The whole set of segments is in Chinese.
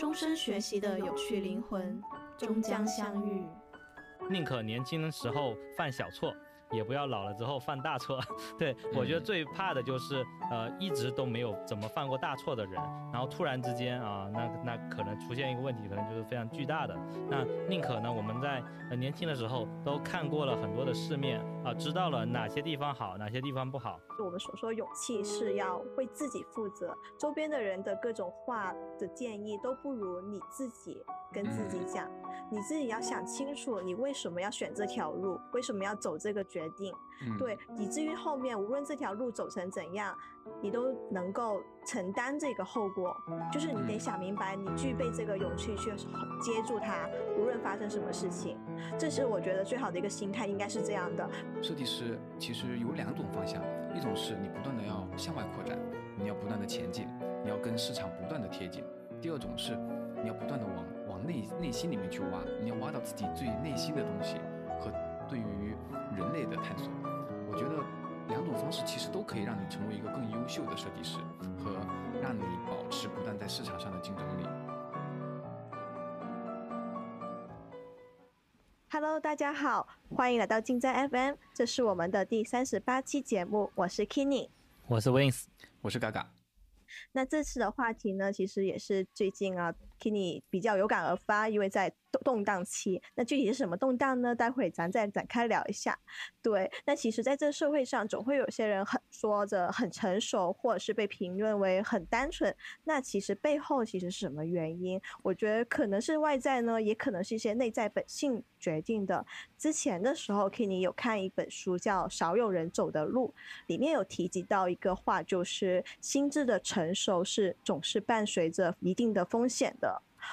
终身学习的有趣灵魂，终将相遇。宁可年轻的时候犯小错。也不要老了之后犯大错，对我觉得最怕的就是，呃，一直都没有怎么犯过大错的人，然后突然之间啊，那那可能出现一个问题，可能就是非常巨大的。那宁可呢，我们在呃年轻的时候都看过了很多的世面啊，知道了哪些地方好，哪些地方不好。就我们所说勇气是要为自己负责，周边的人的各种话的建议都不如你自己跟自己讲，你自己要想清楚，你为什么要选这条路，为什么要走这个决。决定，对，以至于后面无论这条路走成怎样，你都能够承担这个后果。就是你得想明白，你具备这个勇气去接住它，无论发生什么事情。这是我觉得最好的一个心态，应该是这样的。设计师其实有两种方向，一种是你不断的要向外扩展，你要不断的前进，你要跟市场不断的贴近；第二种是你要不断的往往内内心里面去挖，你要挖到自己最内心的东西和对于。人类的探索，我觉得两种方式其实都可以让你成为一个更优秀的设计师，和让你保持不断在市场上的竞争力。Hello，大家好，欢迎来到竞在 FM，这是我们的第三十八期节目，我是 Kenny，我是 Wins，我是嘎嘎。那这次的话题呢，其实也是最近啊，Kenny 比较有感而发，因为在。动荡期，那具体是什么动荡呢？待会咱再展开聊一下。对，那其实在这社会上，总会有些人很说着很成熟，或者是被评论为很单纯。那其实背后其实是什么原因？我觉得可能是外在呢，也可能是一些内在本性决定的。之前的时候，Kenny 有看一本书叫《少有人走的路》，里面有提及到一个话，就是心智的成熟是总是伴随着一定的风险的。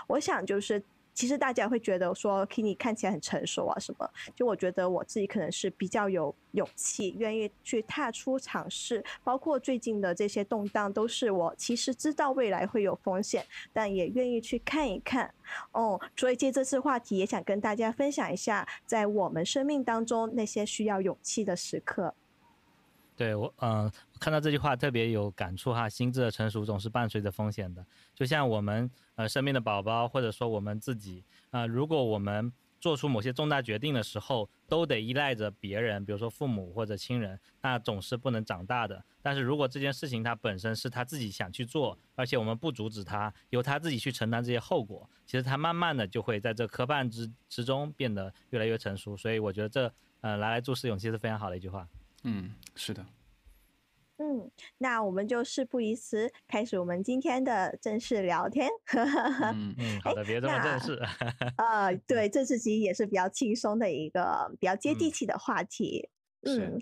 我想就是。其实大家会觉得说 k i n y 看起来很成熟啊，什么？就我觉得我自己可能是比较有勇气，愿意去踏出尝试。包括最近的这些动荡，都是我其实知道未来会有风险，但也愿意去看一看。哦，所以借这次话题，也想跟大家分享一下，在我们生命当中那些需要勇气的时刻。对我，嗯，看到这句话特别有感触哈。心智的成熟总是伴随着风险的，就像我们呃身边的宝宝，或者说我们自己啊，如果我们做出某些重大决定的时候，都得依赖着别人，比如说父母或者亲人，那总是不能长大的。但是如果这件事情它本身是他自己想去做，而且我们不阻止他，由他自己去承担这些后果，其实他慢慢的就会在这磕绊之之中变得越来越成熟。所以我觉得这呃来来注释勇气是非常好的一句话。嗯，是的。嗯，那我们就事不宜迟，开始我们今天的正式聊天。嗯嗯，好的，别这么正式。呃，对，这次其实也是比较轻松的一个比较接地气的话题。嗯，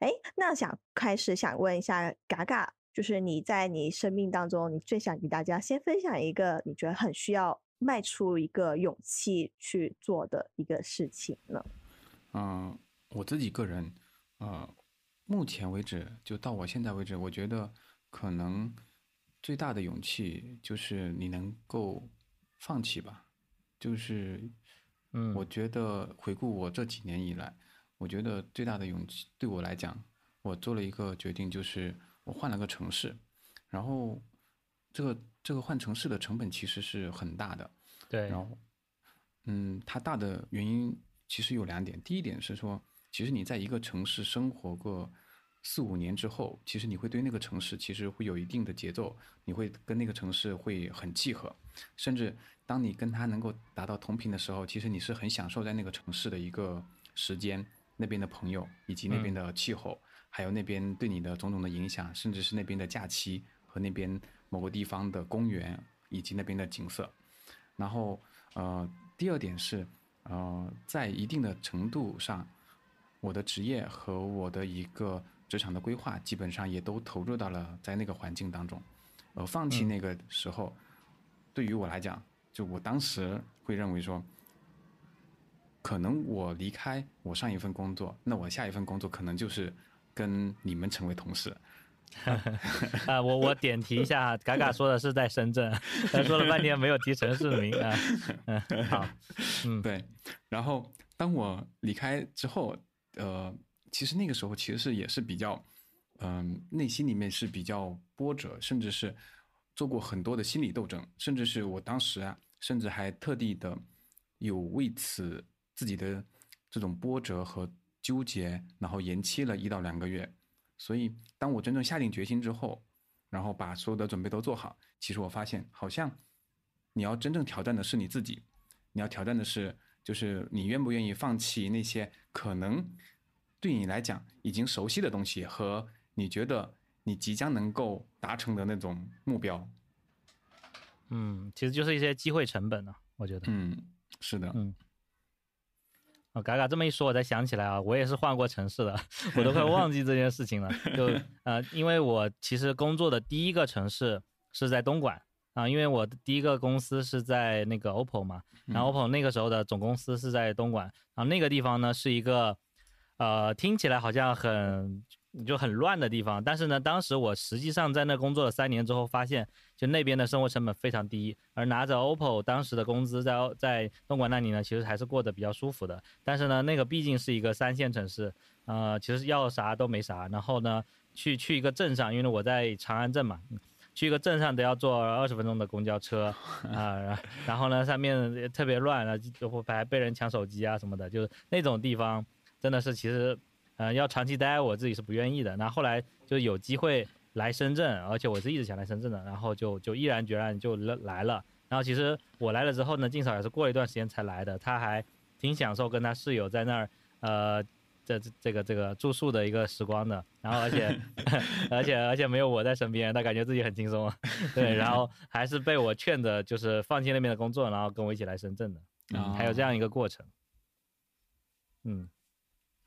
哎，那想开始想问一下嘎嘎，就是你在你生命当中，你最想给大家先分享一个你觉得很需要迈出一个勇气去做的一个事情呢？嗯，我自己个人。呃，目前为止，就到我现在为止，我觉得可能最大的勇气就是你能够放弃吧。就是，嗯，我觉得回顾我这几年以来，我觉得最大的勇气对我来讲，我做了一个决定，就是我换了个城市，然后这个这个换城市的成本其实是很大的。对。然后，嗯，它大的原因其实有两点，第一点是说。其实你在一个城市生活过四五年之后，其实你会对那个城市其实会有一定的节奏，你会跟那个城市会很契合，甚至当你跟他能够达到同频的时候，其实你是很享受在那个城市的一个时间，那边的朋友以及那边的气候，还有那边对你的种种的影响，甚至是那边的假期和那边某个地方的公园以及那边的景色。然后呃，第二点是呃，在一定的程度上。我的职业和我的一个职场的规划，基本上也都投入到了在那个环境当中。呃，放弃那个时候，对于我来讲，就我当时会认为说，可能我离开我上一份工作，那我下一份工作可能就是跟你们成为同事。啊，我我点题一下，嘎嘎说的是在深圳，他说了半天没有提城市名啊。嗯，好，嗯，对。然后当我离开之后。呃，其实那个时候其实是也是比较，嗯，内心里面是比较波折，甚至是做过很多的心理斗争，甚至是我当时啊，甚至还特地的有为此自己的这种波折和纠结，然后延期了一到两个月。所以，当我真正下定决心之后，然后把所有的准备都做好，其实我发现，好像你要真正挑战的是你自己，你要挑战的是，就是你愿不愿意放弃那些可能对你来讲已经熟悉的东西和你觉得你即将能够达成的那种目标。嗯，其实就是一些机会成本呢、我觉得。嗯，是的，嗯哦，嘎嘎这么一说，我才想起来啊，我也是换过城市的，我都快忘记这件事情了。就呃，因为我其实工作的第一个城市是在东莞啊，因为我的第一个公司是在那个 OPPO 嘛，然后 OPPO 那个时候的总公司是在东莞，然后那个地方呢是一个呃听起来好像很就很乱的地方，但是呢，当时我实际上在那工作了三年之后，发现就那边的生活成本非常低，而拿着 OPPO 当时的工资在在东莞那里呢，其实还是过得比较舒服的。但是呢，那个毕竟是一个三线城市，呃，其实要啥都没啥。然后呢，去去一个镇上，因为我在长安镇嘛，嗯去一个镇上都要坐二十分钟的公交车 啊、然然后呢，上面特别乱，然后还被人抢手机啊什么的，就是那种地方真的是其实。呃，要长期待，我自己是不愿意的。那后来就有机会来深圳，而且我是一直想来深圳的，然后就就毅然决然就来来了。然后其实我来了之后呢，静嫂也是过了一段时间才来的，她还挺享受跟她室友在那儿呃这这这个这个住宿的一个时光的。然后而且 而且而且没有我在身边，他感觉自己很轻松。对，然后还是被我劝着，就是放弃那边的工作，然后跟我一起来深圳的。嗯，还有这样一个过程。嗯。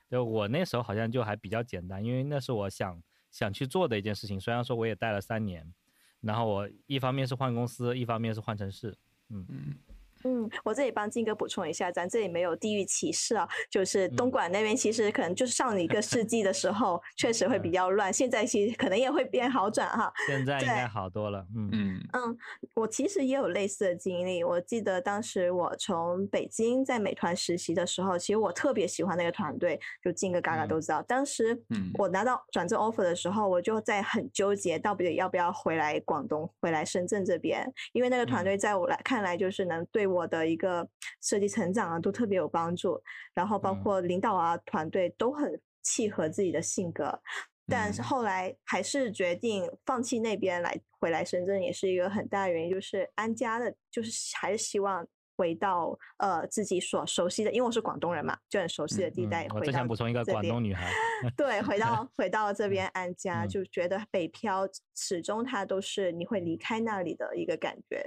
就我那时候好像就还比较简单，因为那是我想想去做的一件事情。虽然说我也待了三年，然后我一方面是换公司，一方面是换城市。嗯嗯嗯，我这里帮金哥补充一下，咱这里没有地域歧视啊，就是东莞那边其实可能就是上一个世纪的时候确实会比较乱，现在其实可能也会变好转哈。现在应该好多了。嗯嗯嗯，我其实也有类似的经历。我记得当时我从北京在美团实习的时候，其实我特别喜欢那个团队，就金哥、嘎嘎都知道。当时嗯我拿到转正 offer 的时候，我就在很纠结，到底要不要回来广东、回来深圳这边，因为那个团队在我来看来，就是能对我的一个设计成长啊，都特别有帮助。然后包嗯括领导啊、团队都很契合自己的性格。但是嗯后来还是决定放弃那边来回来深圳，也是一个很大的原因，就是安家的，就是还是希望回到呃自己所熟悉的，因为我是广东人嘛，就很熟悉的地带。嗯我回到只想补充一个广东女孩。对，回到回到这边安家，嗯就觉得北漂始终它都是你会离开那里的一个感觉。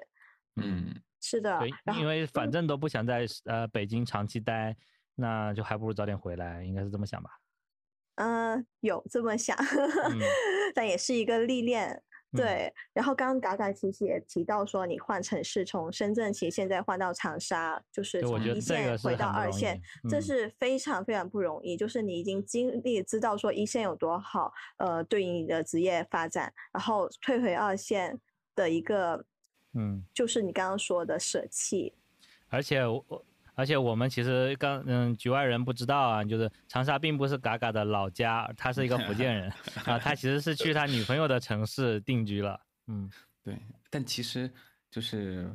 嗯是的对，，因为反嗯正都不想在呃北京长期待，那就还不如早点回来，应该是这么想吧。嗯、有这么想，嗯 但也是一个历练。嗯对，然后刚刚嘎嘎其实也提到说，你换城市，从深圳其实现在换到长沙，就是从一这个是线回到二线，这嗯是非常非常不容易。就是你已经经历知道说一线有多好，呃，对于你的职业发展，然后退回二线的一个，嗯，就是你刚刚说的舍弃。而且我我而且我们其实刚嗯局外人不知道啊，就是长沙并不是嘎嘎的老家，他是一个福建人 啊，他其实是去他女朋友的城市定居了。嗯 对，但其实就是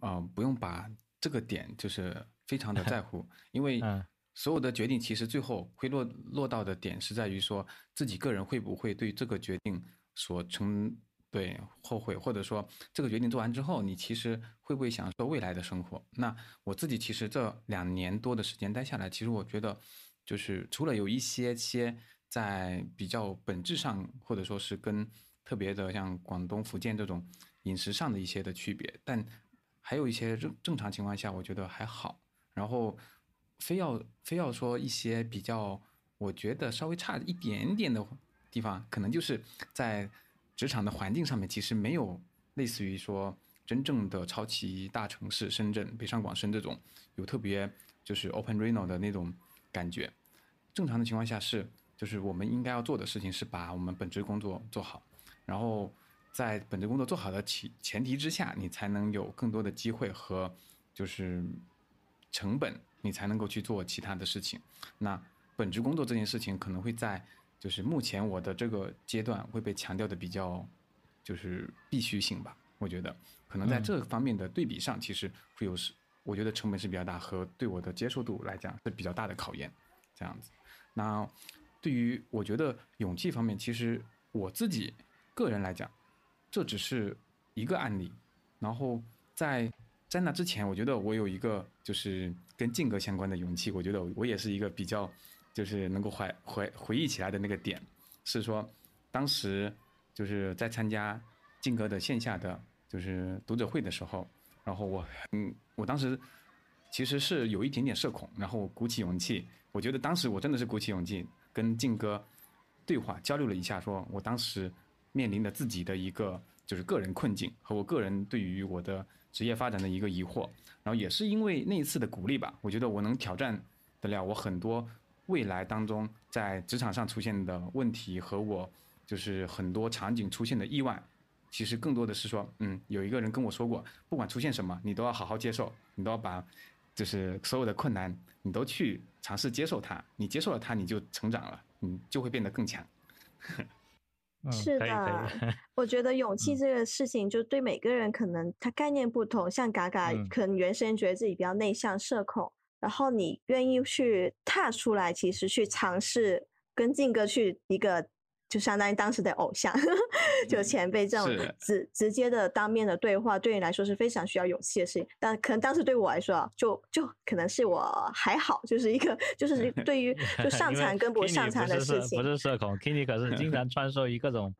呃，不用把这个点就是非常的在乎，因为嗯所有的决定其实最后会落落到的点是在于说自己个人会不会对这个决定所承对后悔，或者说这个决定做完之后，你其实会不会享受未来的生活？那我自己其实这两年多的时间待下来，其实我觉得就是除了有一些些在比较本质上，或者说是跟特别的像广东、福建这种饮食上的一些的区别，但还有一些正正常情况下，我觉得还好。然后非要非要说一些比较，我觉得稍微差一点点的地方，可能就是在职场的环境上面，其实没有类似于说真正的超级大城市深圳、北上广深这种有特别就是 Open Reno 的那种感觉。正常的情况下是，就是我们应该要做的事情是把我们本职工作做好，然后在本职工作做好的前前提之下，你才能有更多的机会和就是成本，你才能够去做其他的事情。那本职工作这件事情可能会在就是目前我的这个阶段会被强调的比较就是必须性吧。我觉得可能在这方面的对比上，其实会有是，我觉得成本是比较大，和对我的接受度来讲是比较大的考验。这样子，那对于我觉得勇气方面，其实我自己个人来讲，这只是一个案例。然后在在那之前，我觉得我有一个就是跟性格相关的勇气，我觉得我也是一个比较就是能够怀回回忆起来的那个点，是说当时就是在参加静哥的线下的就是读者会的时候，然后我嗯，我当时其实是有一点点社恐，然后鼓起勇气。我觉得当时我真的是鼓起勇气跟静哥对话交流了一下，说我当时面临的自己的一个就是个人困境和我个人对于我的职业发展的一个疑惑，然后也是因为那一次的鼓励吧，我觉得我能挑战得了我很多未来当中在职场上出现的问题和我就是很多场景出现的意外，其实更多的是说，嗯，有一个人跟我说过，不管出现什么，你都要好好接受，你都要把。就是所有的困难，你都去尝试接受它。你接受了它，你就成长了，你就会变得更强。是的，我觉得勇气这个事情，就对每个人可能他概念不同。像嘎嘎，可能原先觉得自己比较内向、社恐，然后你愿意去踏出来，其实去尝试跟静哥去一个。就相当于当时的偶像，就前辈这种直直接的当面的对话，对你来说是非常需要勇气的事情。但可能当时对我来说啊，就就可能是我还好，就是一个就是 对于就上场跟不上场的事情。不是社恐，Kini 可是经常 穿梭于各种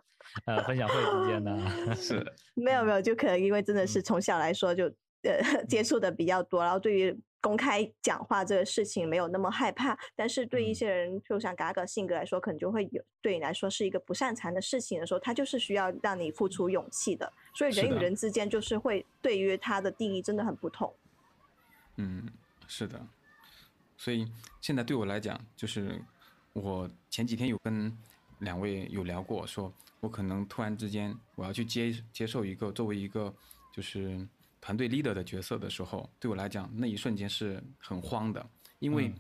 呃分享会之间的。是，没有没有，就可能因为真的是从小来说就呃接触的比较多，然后对于。公开讲话这个事情没有那么害怕，但是对一些人，就像嘎嘎性格来说，可能就会有对你来说是一个不擅长的事情的时候，他就是需要让你付出勇气的。所以人与人之间就是会对于他的定义真的很不同。嗯，是的。所以现在对我来讲，就是我前几天有跟两位有聊过，说我可能突然之间我要去接接受一个作为一个就是。团队 leader 的角色的时候，对我来讲那一瞬间是很慌的，因为，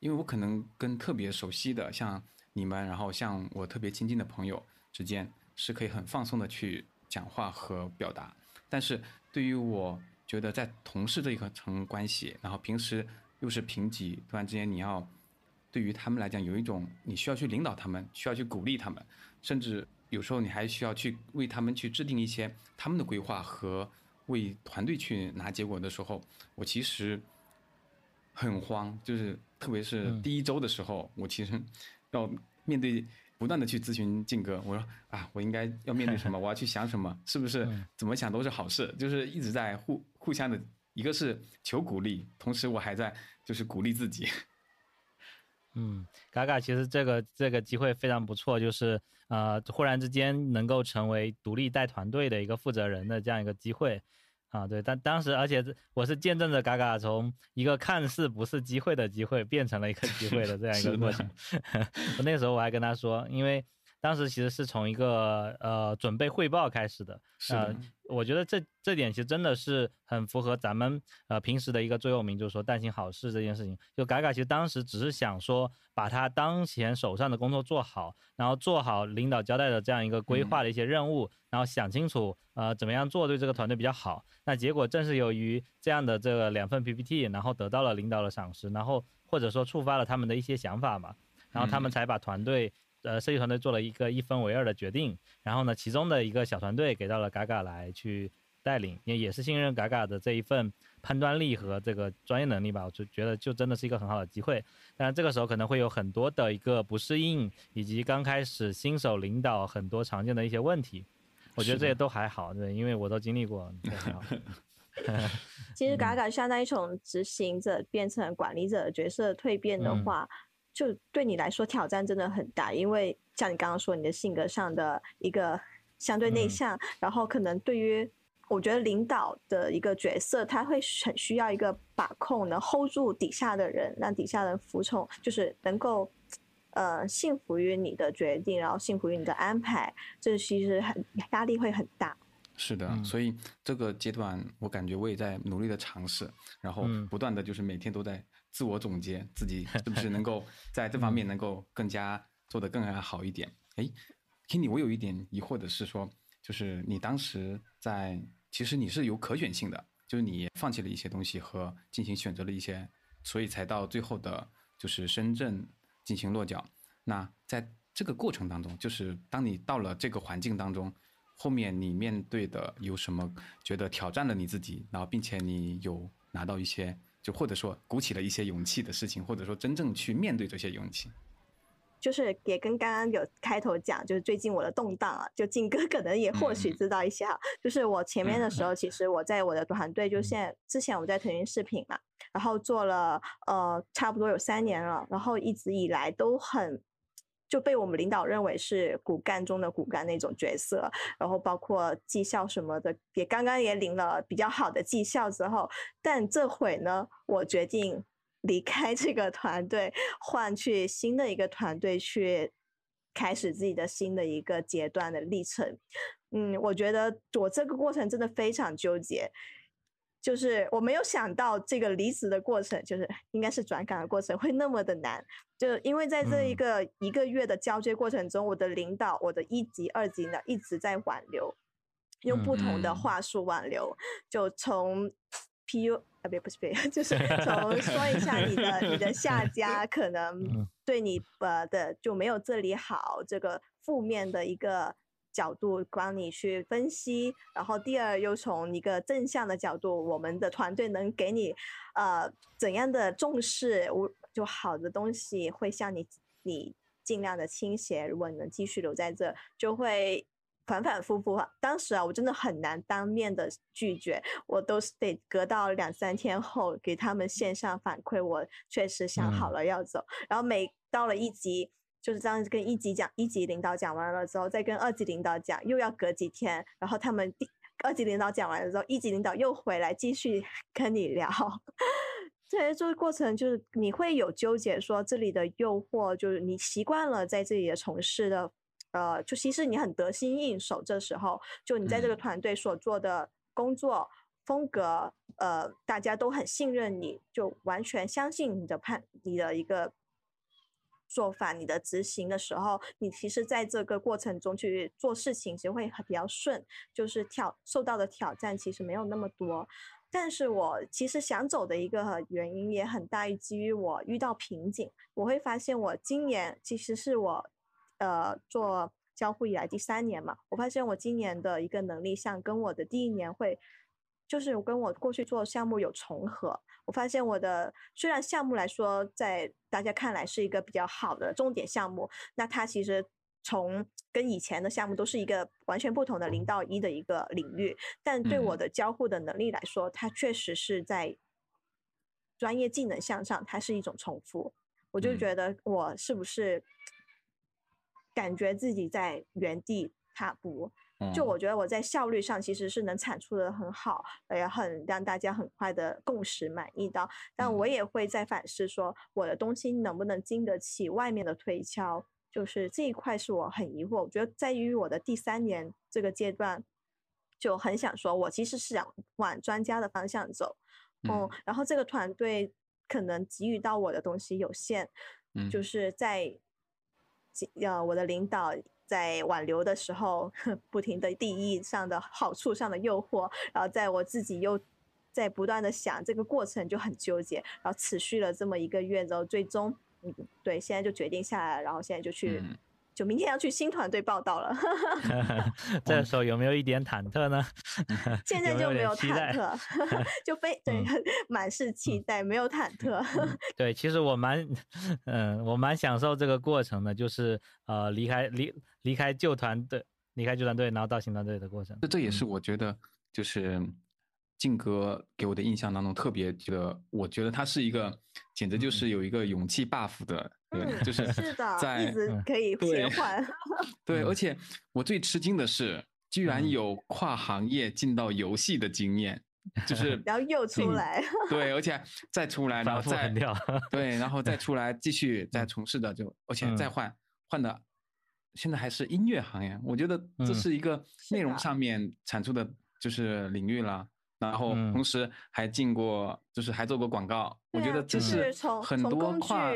因为我可能跟特别熟悉的像你们，然后像我特别亲近的朋友之间，是可以很放松的去讲话和表达，但是对于我觉得在同事这一层关系，然后平时又是平级，突然之间你要对于他们来讲有一种你需要去领导他们，需要去鼓励他们，甚至有时候你还需要去为他们去制定一些他们的规划和。为团队去拿结果的时候，我其实很慌，就是特别是第一周的时候，我其实要面对不断的去咨询静哥，我说啊，我应该要面对什么？我要去想什么？是不是怎么想都是好事？就是一直在互互相的，一个是求鼓励，同时我还在就是鼓励自己。嗯，嘎嘎，其实这个这个机会非常不错，就是呃，忽然之间能够成为独立带团队的一个负责人的这样一个机会，啊，对，但当时而且我是见证着嘎嘎从一个看似不是机会的机会变成了一个机会的这样一个过程。我那时候我还跟他说，因为。当时其实是从一个呃准备汇报开始的，呃，我觉得这这点其实真的是很符合咱们呃平时的一个座右铭，就是说但行好事这件事情。就嘎嘎其实当时只是想说把他当前手上的工作做好，然后做好领导交代的这样一个规划的一些任务，然后想清楚呃怎么样做对这个团队比较好。那结果正是由于这样的这个两份 PPT，然后得到了领导的赏识，然后或者说触发了他们的一些想法嘛，然后他们才把团队。呃，设计团队做了一个一分为二的决定，然后呢，其中的一个小团队给到了嘎嘎来去带领，也也是信任嘎嘎的这一份判断力和这个专业能力吧，我就觉得就真的是一个很好的机会。当然这个时候可能会有很多的一个不适应，以及刚开始新手领导很多常见的一些问题，我觉得这些都还好，对，因为我都经历过。其实嘎嘎相当于从执行者变成管理者的角色蜕变的话。就对你来说挑战真的很大，因为像你刚刚说，你的性格上的一个相对内向，然后可能对于我觉得领导的一个角色，他会很需要一个把控，能 hold 住底下的人，让底下人服从，就是能够呃信服于你的决定，然后信服于你的安排，这其实很压力会很大。是的，所以这个阶段我感觉我也在努力的尝试，然后不断的就是每天都在。自我总结自己 是不是能够在这方面能够更加做得更加好一点？哎，听你，我有一点疑惑的是说，就是你当时在，其实你是有可选性的，就是你放弃了一些东西和进行选择了一些，所以才到最后的，就是深圳进行落脚。那在这个过程当中，就是当你到了这个环境当中，后面你面对的有什么觉得挑战了你自己，然后并且你有拿到一些，就或者说鼓起了一些勇气的事情，或者说真正去面对这些勇气。就是也跟刚刚有开头讲，就是最近我的动荡啊，就静哥可能也或许知道一些哈。就是我前面的时候，其实我在我的团队，就现在之前我在腾讯视频嘛，然后做了呃差不多有三年了，然后一直以来都很就被我们领导认为是骨干中的骨干那种角色，然后包括绩效什么的，也刚刚也领了比较好的绩效之后，但这会呢，我决定。离开这个团队，换去新的一个团队去开始自己的新的一个阶段的历程。嗯，我觉得我这个过程真的非常纠结，就是我没有想到这个离职的过程，就是应该是转岗的过程会那么的难。就因为在这一个一个月的交接过程中，我的领导，我的一级、二级呢一直在挽留，用不同的话术挽留，就从。P U 啊，别不是别，就是从说一下你的你的下家可 能对你呃的就没有这里好这个负面的一个角度帮你去分析，然后第二又从一个正向的角度，我们的团队能给你呃怎样的重视，我就好的东西会向你你尽量的倾斜，如果你能继续留在这，就会。反反复复，当时啊，我真的很难当面的拒绝，我都是得隔到两三天后给他们线上反馈，我确实想好了要走。然后每到了一级，就是这样跟一级讲，一级领导讲完了之后，再跟二级领导讲，又要隔几天。然后他们第二级领导讲完了之后，一级领导又回来继续 跟你聊。这这个过程就是你会有纠结，说这里的诱惑就是你习惯了在这里的从事的。呃，就其实你很得心应手，这时候就你在这个团队所做的工作风格，呃，大家都很信任你，就完全相信你的判，你的一个做法，你的执行的时候，你其实在这个过程中去做事情，其实会比较顺，就是挑受到的挑战其实没有那么多。但是我其实想走的一个原因也很大于，基于我遇到瓶颈，我会发现我今年其实是我。呃，做交互以来第三年嘛，我发现我今年的一个能力项跟我的第一年会，就是跟我过去做项目有重合。我发现我的虽然项目来说，在大家看来是一个比较好的重点项目，那它其实从跟以前的项目都是一个完全不同的零到一的一个领域，但对我的交互的能力来说，它确实是在专业技能向上，它是一种重复。我就觉得我是不是？感觉自己在原地踏步，就我觉得我在效率上其实是能产出的很好，也很让大家很快的共识满意到。但我也会在反思，说我的东西能不能经得起外面的推敲，就是这一块是我很疑惑。我觉得在于我的第三年这个阶段，就很想说，我其实是想往专家的方向走，嗯，然后这个团队可能给予到我的东西有限，嗯，就是在。要我的领导在挽留的时候，不停的利益上的好处上的诱惑，然后在我自己又在不断的想这个过程就很纠结，然后持续了这么一个月之后，最终嗯对，现在就决定下来了，然后现在就去。就明天要去新团队报道了，这时候有没有一点忐忑呢？现在就没有忐忑，就非对满是期待，没有忐忑。对，其实我蛮嗯，我蛮享受这个过程的，就是呃离开离离开旧团队，离开旧团队，然后到新团队的过程。这这也是我觉得就是。靖哥给我的印象当中特别觉得，我觉得他是一个简直就是有一个勇气 buff 的，嗯，就是是的，在一直可以切换。对，而且我最吃惊的是，居然有跨行业进到游戏的经验，就 是然后又出来，对，而且再出来，然后再对，然后再出来继续再从事的，就而且再换换的，现在还是音乐行业，我觉得这是一个内容上面产出的就是领域了。然后同时还进过，就是还做过广告。我觉得这是很多跨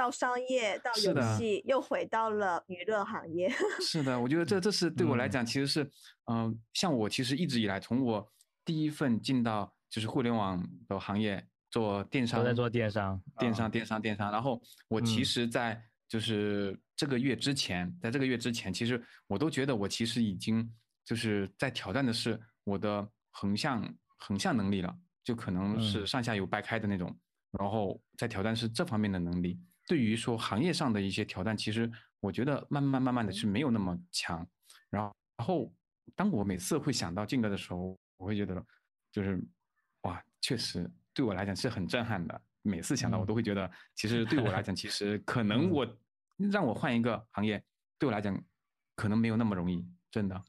到商业，到游戏，又回到了娱乐行业。是的，我觉得这这是对我来嗯讲，其实是，嗯、像我其实一直以来，从我第一份进到就是互联网的行业做电商，都在做电商，啊电商，电商，电商。然后我其嗯实，在就是这个月之前，在这个月之前，其实我都觉得我其实已经就是在挑战的是我的横向横向能力了，就可能是嗯上下游掰开的那种，然后在挑战是这方面的能力。对于说行业上的一些挑战，其实我觉得慢慢慢慢的是没有那么强。然后，然后当我每次会想到静哥的时候，我会觉得就是哇，确实对我来讲是很震撼的。每次想到，我嗯都会觉得，其实对我来讲，其实可 能嗯我让我换一个行业，对我来讲可能没有那么容易，真的。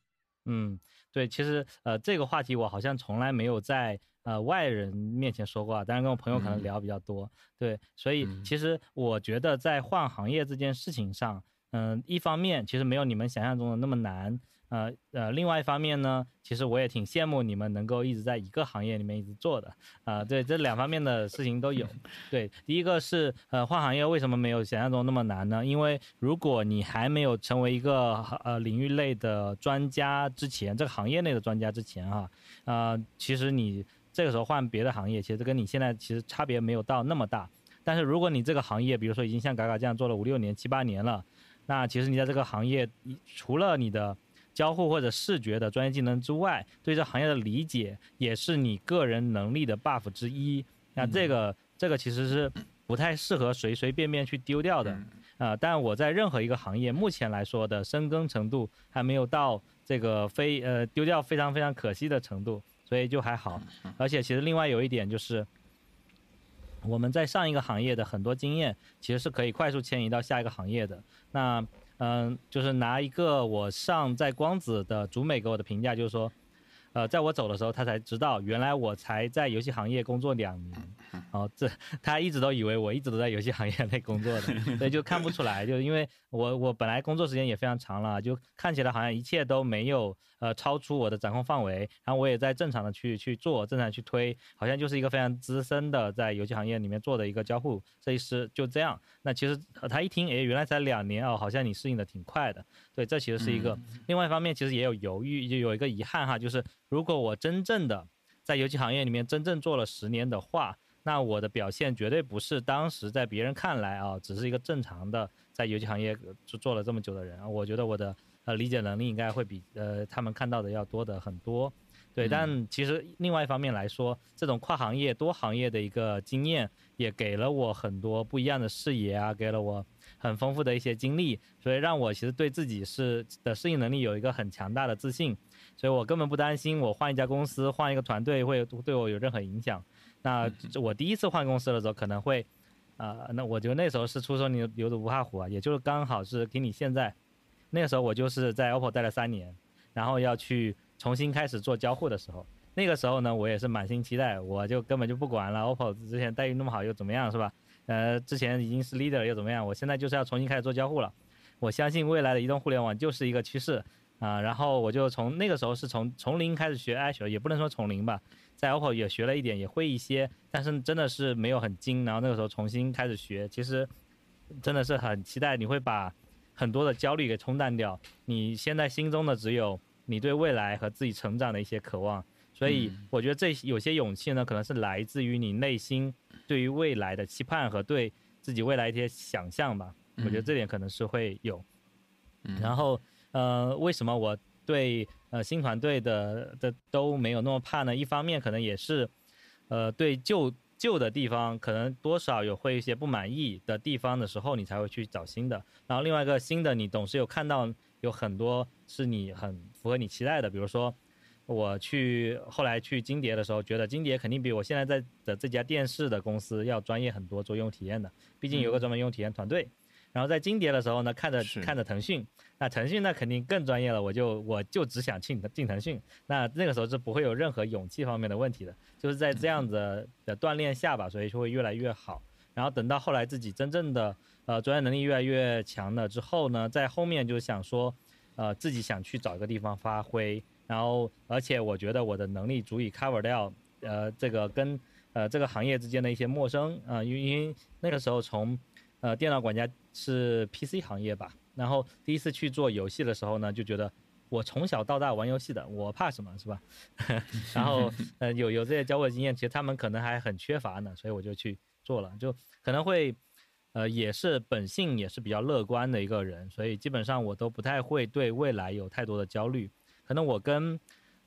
嗯，对，其实呃，这个话题我好像从来没有在呃外人面前说过啊，当然跟我朋友可能嗯。聊比较多，对，所以嗯。其实我觉得在换行业这件事情上，嗯、一方面其实没有你们想象中的那么难，呃呃，另外一方面呢，其实我也挺羡慕你们能够一直在一个行业里面一直做的，啊、对，这两方面的事情都有。对，第一个是呃换行业为什么没有想象中那么难呢？因为如果你还没有成为一个呃领域类的专家之前，这个行业内的专家之前哈、呃，其实你这个时候换别的行业，其实跟你现在其实差别没有到那么大。但是如果你这个行业，比如说已经像嘎嘎这样做了五六年、七八年了，那其实你在这个行业，一除了你的交互或者视觉的专业技能之外，对这行业的理解也是你个人能力的 buff 之一。那这个、这个其实是不太适合随随便便去丢掉的。嗯啊、但我在任何一个行业，目前来说的深耕程度还没有到这个非呃丢掉非常非常可惜的程度，所以就还好。而且其实另外有一点就是，我们在上一个行业的很多经验，其实是可以快速迁移到下一个行业的。那嗯、就是拿一个我上在光子的竹美给我的评价，就是说，呃，在我走的时候，他才知道原来我才在游戏行业工作两年。哦，这他一直都以为我一直都在游戏行业内工作的，所以就看不出来，就是因为我我本来工作时间也非常长了，就看起来好像一切都没有呃超出我的掌控范围，然后我也在正常的去去做，正常去推，好像就是一个非常资深的在游戏行业里面做的一个交互设计师，就这样。那其实呃他一听，诶，原来才两年哦，好像你适应的挺快的，对，这其实是一个。另外一方面，其实也有犹豫，就有一个遗憾哈，就是如果我真正的在游戏行业里面真正做了十年的话，那我的表现绝对不是当时在别人看来啊，只是一个正常的在游戏行业呃就做了这么久的人啊。我觉得我的呃理解能力应该会比呃他们看到的要多的很多。对，但其实另外一方面来说，这种跨行业、多行业的一个经验，也给了我很多不一样的视野啊，给了我很丰富的一些经历，所以让我其实对自己是的适应能力有一个很强大的自信。所以我根本不担心我换一家公司、换一个团队会对我有任何影响。那我第一次换公司的时候，可能会，啊、那我觉得那时候是初生牛牛犊不怕虎啊，也就是刚好是给你现在，那个时候我就是在 OPPO 待了三年，然后要去重新开始做交互的时候，那个时候呢，我也是满心期待，我就根本就不管了，OPPO 之前待遇那么好又怎么样是吧？呃，之前已经是 leader 又怎么样？我现在就是要重新开始做交互了。我相信未来的移动互联网就是一个趋势啊、然后我就从那个时候是从从零开始学 Azure，也不能说从零吧，在 OPPO 也学了一点，也会一些，但是真的是没有很精。然后那个时候重新开始学，其实真的是很期待你会把很多的焦虑给冲淡掉。你现在心中的只有你对未来和自己成长的一些渴望。所以嗯我觉得这有些勇气呢，可能是来自于你内心对于未来的期盼和对自己未来一些想象吧。我觉得嗯这点可能是会有。嗯然后呃，为什么我对呃新团队的的都没有那么怕呢？一方面可能也是呃对旧旧的地方可能多少有会一些不满意的地方的时候，你才会去找新的。然后另外一个新的，你总是有看到有很多是你很符合你期待的，比如说。我去后来去金蝶的时候，觉得金蝶肯定比我现在在的这家电视的公司要专业很多，做用户体验的，毕竟有个专门用户体验团队。然后在金蝶的时候呢，看着看着腾讯，那腾讯那肯定更专业了，我就我就只想进进腾讯，那那个时候是不会有任何勇气方面的问题的，就是在这样子的锻炼下吧，所以就会越来越好。然后等到后来自己真正的呃专业能力越来越强了之后呢，在后面就想说，呃自己想去找一个地方发挥，然后而且我觉得我的能力足以 cover 掉呃这个跟呃这个行业之间的一些陌生啊、呃因因为那个时候从呃电脑管家是 PC 行业吧，然后第一次去做游戏的时候呢，就觉得我从小到大玩游戏的，我怕什么是吧？然后呃有有这些交互经验，其实他们可能还很缺乏呢，所以我就去做了，就可能会。呃，也是本性也是比较乐观的一个人，所以基本上我都不太会对未来有太多的焦虑。可能我跟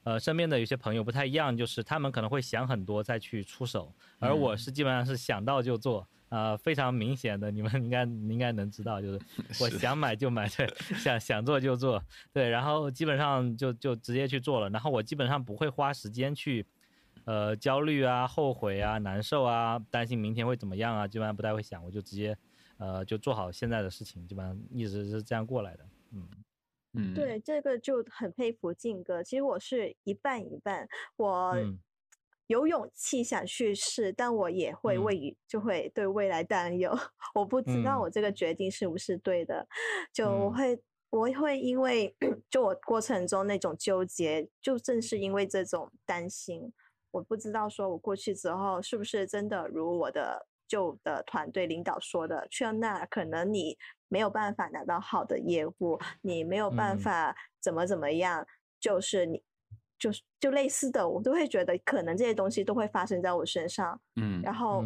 呃身边的有些朋友不太一样，就是他们可能会想很多再去出手，而我是基本上是想到就做，呃，非常明显的，你们应该应该能知道，就是 我想买就买，对，想想做就做，对，然后基本上就就直接去做了，然后我基本上不会花时间去。呃，焦虑啊，后悔啊，难受啊，担心明天会怎么样啊，基本上不太会想，我就直接，呃，就做好现在的事情，基本上一直是这样过来的。嗯嗯，对，这个就很佩服静哥。其实我是一半一半，我有勇气想去试，但我也会为就会对未来担忧。我不知道我这个决定是不是对的，就我会我会因为就我过程中那种纠结，就正是因为这种担心。我不知道，说我过去之后是不是真的如我的旧的团队领导说的，去了那可能你没有办法拿到好的业务，你没有办法怎么怎么样，就是你就是就类似的，我都会觉得可能这些东西都会发生在我身上，嗯，然后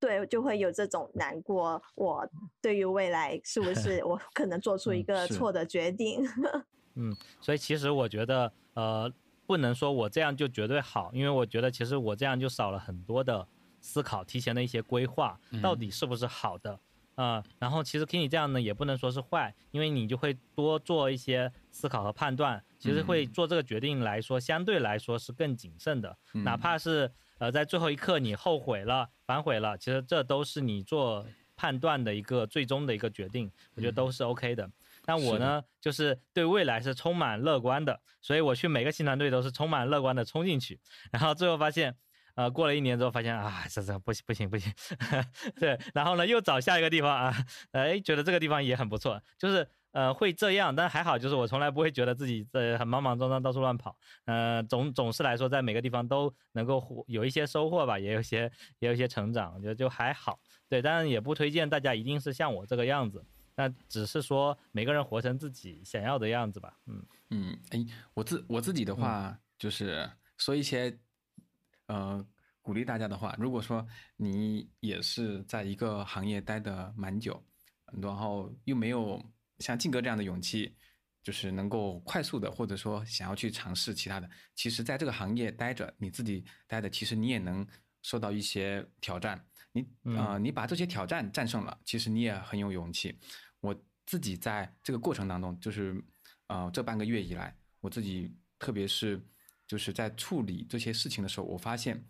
对就会有这种难过，我对于未来是不是 我可能做出一个错的决定？嗯，所以其实我觉得，呃。不能说我这样就绝对好，因为我觉得其实我这样就少了很多的思考，提前的一些规划，到底是不是好的啊？然后其实听你这样呢，也不能说是坏，因为你就会多做一些思考和判断，其实会做这个决定来说，相对来说是更谨慎的，哪怕是呃在最后一刻你后悔了、反悔了，其实这都是你做判断的一个最终的一个决定，我觉得都是 OK 的。那我呢，就是对未来是充满乐观的，所以我去每个新团队都是充满乐观的冲进去，然后最后发现，呃，过了一年之后发现啊，这这不行不行不行，对，然后呢又找下一个地方啊，哎，觉得这个地方也很不错，就是呃会这样，但还好就是我从来不会觉得自己在很莽莽撞撞到处乱跑，呃，总总是来说在每个地方都能够有一些收获吧，也有些也有一些成长，我觉得就还好，对，当然也不推荐大家一定是像我这个样子。那只是说每个人活成自己想要的样子吧。嗯嗯，哎，我自我自己的话就是说一些，呃，鼓励大家的话。如果说你也是在一个行业待的蛮久，然后又没有像静哥这样的勇气，就是能够快速的或者说想要去尝试其他的，其实在这个行业待着，你自己待着，其实你也能受到一些挑战。你啊，你把这些挑战战胜了，其实你也很有勇气。我自己在这个过程当中，就是，呃，这半个月以来，我自己特别是就是在处理这些事情的时候，我发现，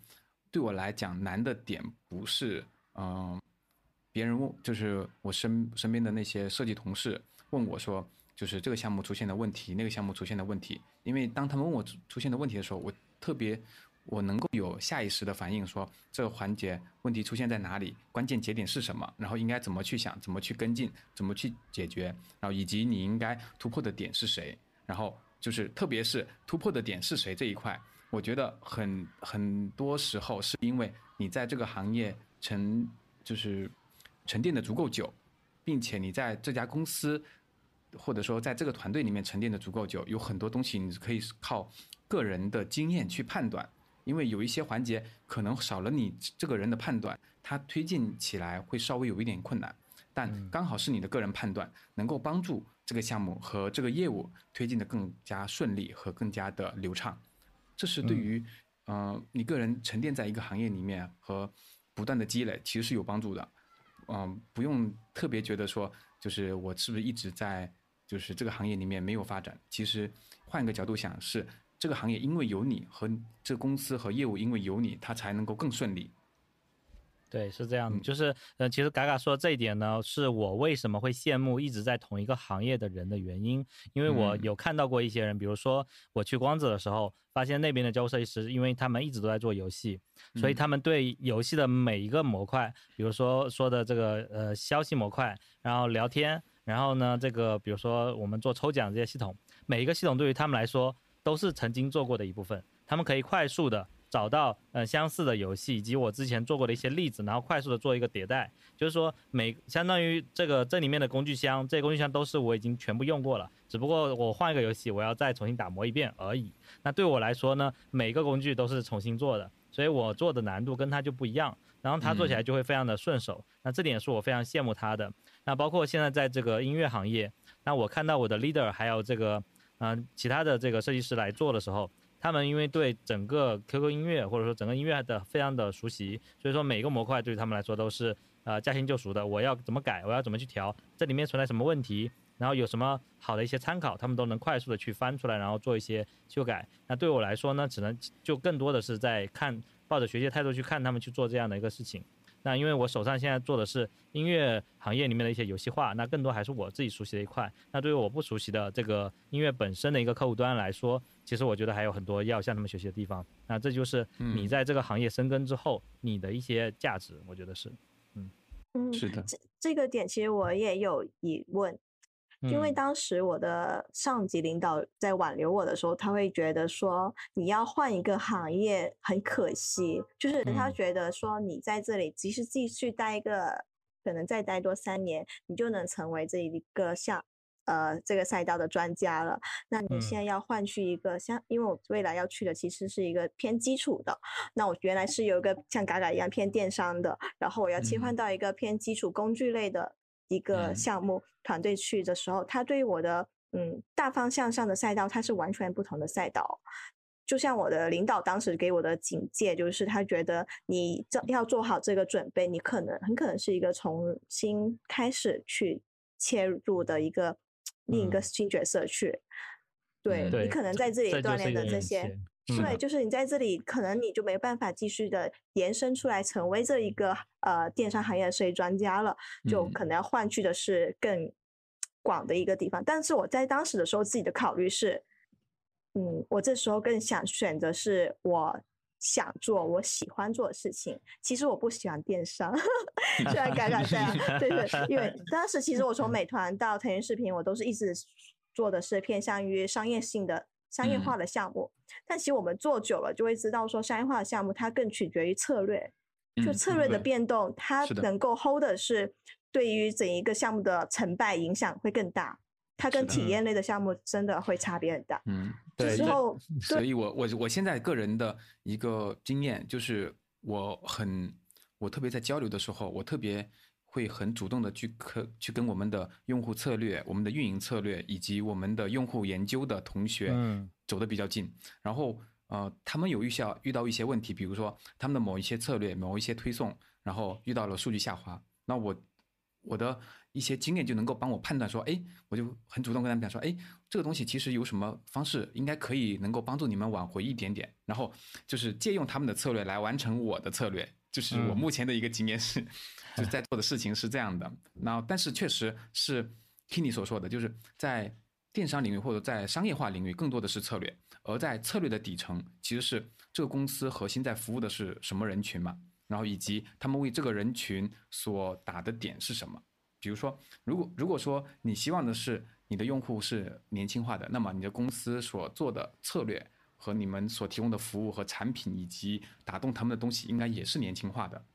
对我来讲难的点不是，嗯，别人问，就是我身身边的那些设计同事问我说，就是这个项目出现的问题，那个项目出现的问题，因为当他们问我出现的问题的时候，我特别。我能够有下意识的反应，说这个环节问题出现在哪里，关键节点是什么，然后应该怎么去想，怎么去跟进，怎么去解决，然后以及你应该突破的点是谁，然后就是特别是突破的点是谁这一块，我觉得很很多时候是因为你在这个行业沉就是沉淀的足够久，并且你在这家公司或者说在这个团队里面沉淀的足够久，有很多东西你可以靠个人的经验去判断。因为有一些环节可能少了你这个人的判断，它推进起来会稍微有一点困难，但刚好是你的个人判断能够帮助这个项目和这个业务推进的更加顺利和更加的流畅，这是对于嗯。你个人沉淀在一个行业里面和不断的积累其实是有帮助的，嗯不用特别觉得说就是我是不是一直在就是这个行业里面没有发展，其实换一个角度想是。这个行业因为有你和这公司和业务，因为有你，它才能够更顺利。对，是这样的，就是，呃，其实嘎嘎说这一点呢，是我为什么会羡慕一直在同一个行业的人的原因，因为我有看到过一些人，比如说我去光子的时候，发现那边的交互设计师，因为他们一直都在做游戏，所以他们对游戏的每一个模块，比如说说的这个呃消息模块，然后聊天，然后呢这个比如说我们做抽奖这些系统，每一个系统对于他们来说。都是曾经做过的一部分，他们可以快速的找到呃相似的游戏以及我之前做过的一些例子，然后快速的做一个迭代，就是说每相当于这个这里面的工具箱，这些工具箱都是我已经全部用过了，只不过我换一个游戏，我要再重新打磨一遍而已。那对我来说呢，每个工具都是重新做的，所以我做的难度跟他就不一样，然后他做起来就会非常的顺手。那这点是我非常羡慕他的。那包括现在在这个音乐行业，那我看到我的 leader 还有这个嗯其他的这个设计师来做的时候。他们因为对整个 QQ 音乐或者说整个音乐的非常的熟悉，所以说每个模块对于他们来说都是呃驾轻就熟的。我要怎么改，我要怎么去调，这里面存在什么问题，然后有什么好的一些参考，他们都能快速的去翻出来，然后做一些修改。那对我来说呢，只能就更多的是在看，抱着学习态度去看他们去做这样的一个事情。那因为我手上现在做的是音乐行业里面的一些游戏化，那更多还是我自己熟悉的一块。那对于我不熟悉的这个音乐本身的一个客户端来说，其实我觉得还有很多要向他们学习的地方。那这就是你在这个行业深耕之后，你的一些价值，我觉得是，嗯嗯，是的。这这个点其实我也有疑问。因为当时我的上级领导在挽留我的时候，他会觉得说你要换一个行业很可惜，就是他觉得说你在这里即使继续待一个，可能再待多三年，你就能成为这一个像呃这个赛道的专家了。那你现在要换去一个像，因为我未来要去的其实是一个偏基础的，那我原来是有一个像嘎嘎一样偏电商的，然后我要切换到一个偏基础工具类的。一个项目团队去的时候，他对我的嗯大方向上的赛道，它是完全不同的赛道。就像我的领导当时给我的警戒，就是他觉得你这要做好这个准备，你可能很可能是一个重新开始去切入的一个另一个新角色去。对你可能在这里锻炼的这些。对，就是你在这里，可能你就没办法继续的延伸出来，成为这一个呃电商行业的设计专家了，就可能要换去的是更广的一个地方。但是我在当时的时候，自己的考虑是，嗯，我这时候更想选择是我想做我喜欢做的事情。其实我不喜欢电商，虽然改改这样，对对，因为当时其实我从美团到腾讯视频，我都是一直做的是偏向于商业性的。商业化的项目，但其实我们做久了就会知道，说商业化的项目它更取决于策略，就策略的变动，它能够 hold 的是对于整一个项目的成败影响会更大，它跟体验类的项目真的会差别很大。嗯，对。之后，所以我我我现在个人的一个经验就是，我很我特别在交流的时候，我特别。会很主动的去可去跟我们的用户策略、我们的运营策略以及我们的用户研究的同学走得比较近。然后呃，他们有遇下遇到一些问题，比如说他们的某一些策略、某一些推送，然后遇到了数据下滑。那我我的一些经验就能够帮我判断说，哎，我就很主动跟他们讲说，哎，这个东西其实有什么方式应该可以能够帮助你们挽回一点点。然后就是借用他们的策略来完成我的策略，就是我目前的一个经验是。就在做的事情是这样的，那但是确实是 Kenny 所说的，就是在电商领域或者在商业化领域，更多的是策略，而在策略的底层，其实是这个公司核心在服务的是什么人群嘛，然后以及他们为这个人群所打的点是什么。比如说，如果如果说你希望的是你的用户是年轻化的，那么你的公司所做的策略和你们所提供的服务和产品以及打动他们的东西，应该也是年轻化的。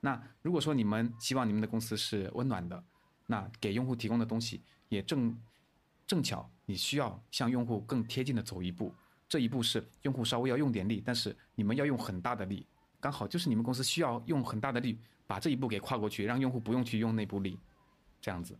那如果说你们希望你们的公司是温暖的，那给用户提供的东西也正正巧，你需要向用户更贴近的走一步，这一步是用户稍微要用点力，但是你们要用很大的力，刚好就是你们公司需要用很大的力把这一步给跨过去，让用户不用去用那步力，这样子。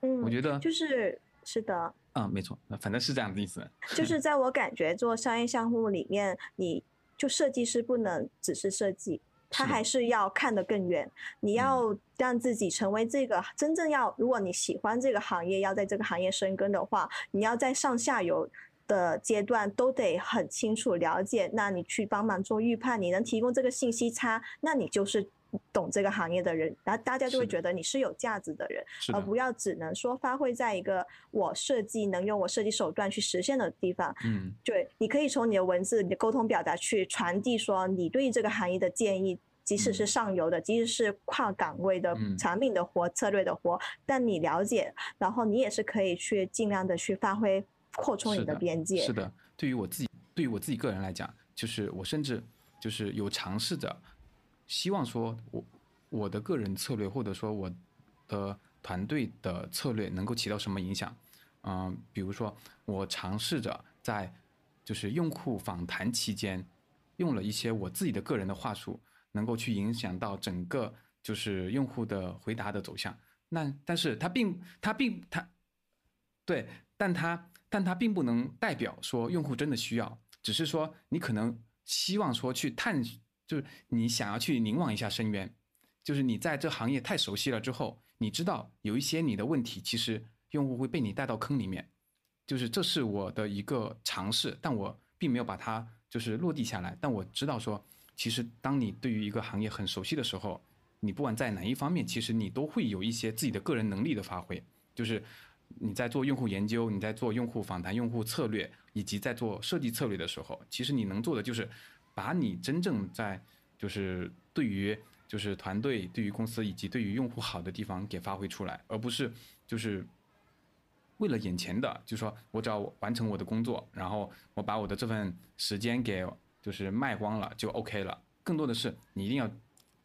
嗯，我觉得就是是的。嗯，没错，反正是这样的意思。就是在我感觉做商业项目里面，你就设计师不能只是设计。他还是要看得更远，你要让自己成为这个真正要，如果你喜欢这个行业，要在这个行业深耕的话，你要在上下游的阶段都得很清楚了解。那你去帮忙做预判，你能提供这个信息差，那你就是懂这个行业的人，然后大家就会觉得你是有价值的人，而不要只能说发挥在一个我设计能用我设计手段去实现的地方。嗯，对，你可以从你的文字、你的沟通表达去传递说你对这个行业的建议。即使是上游的，即使是跨岗位的产品的活、策略的活，但你了解，然后你也是可以去尽量的去发挥、扩充你的边界。是的，对于我自己，对于我自己个人来讲，就是我甚至就是有尝试着，希望说我我的个人策略或者说我的团队的策略能够起到什么影响。嗯，比如说我尝试着在就是用户访谈期间，用了一些我自己的个人的话术，能够去影响到整个就是用户的回答的走向。那但是它并它并它对，但它但它并不能代表说用户真的需要，只是说你可能希望说去探，就是你想要去凝望一下深渊，就是你在这行业太熟悉了之后，你知道有一些你的问题其实。用户会被你带到坑里面，就是这是我的一个尝试，但我并没有把它就是落地下来。但我知道说，其实当你对于一个行业很熟悉的时候，你不管在哪一方面，其实你都会有一些自己的个人能力的发挥。就是你在做用户研究，你在做用户访谈、用户策略，以及在做设计策略的时候，其实你能做的就是把你真正在就是对于就是团队、对于公司以及对于用户好的地方给发挥出来，而不是就是。为了眼前的，就说我只要完成我的工作，然后我把我的这份时间给就是卖光了就 OK 了。更多的是你一定要，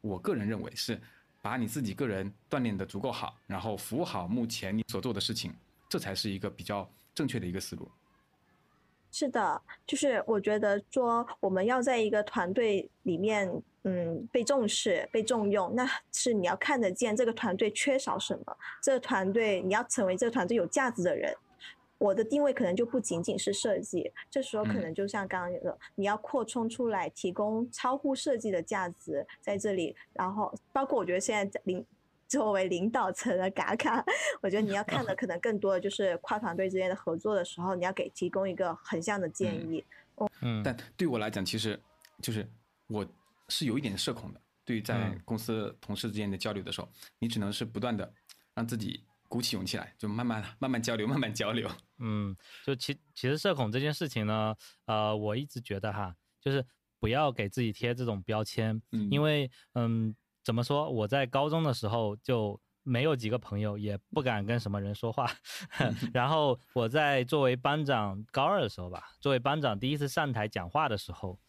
我个人认为是把你自己个人锻炼的足够好，然后服务好目前你所做的事情，这才是一个比较正确的一个思路。是的，就是我觉得说我们要在一个团队里面，嗯，被重视、被重用，那是你要看得见这个团队缺少什么，这个团队你要成为这个团队有价值的人。我的定位可能就不仅仅是设计，这时候可能就像刚刚的，你要扩充出来，提供超乎设计的价值在这里，然后包括我觉得现在零。作为领导层的嘎嘎，我觉得你要 看的可能更多的就是跨团队之间的合作的时候，你要给提供一个横向的建议。嗯，但对我来讲，其实就是我是有一点社恐的。对于在公司同事之间的交流的时候，你只能是不断的让自己鼓起勇气来，就慢慢慢慢交流，慢慢交流。嗯，就其其实社恐这件事情呢，呃，我一直觉得哈，就是不要给自己贴这种标签，因为嗯。怎么说？我在高中的时候就没有几个朋友，也不敢跟什么人说话。然后我在作为班长高二的时候吧，作为班长第一次上台讲话的时候。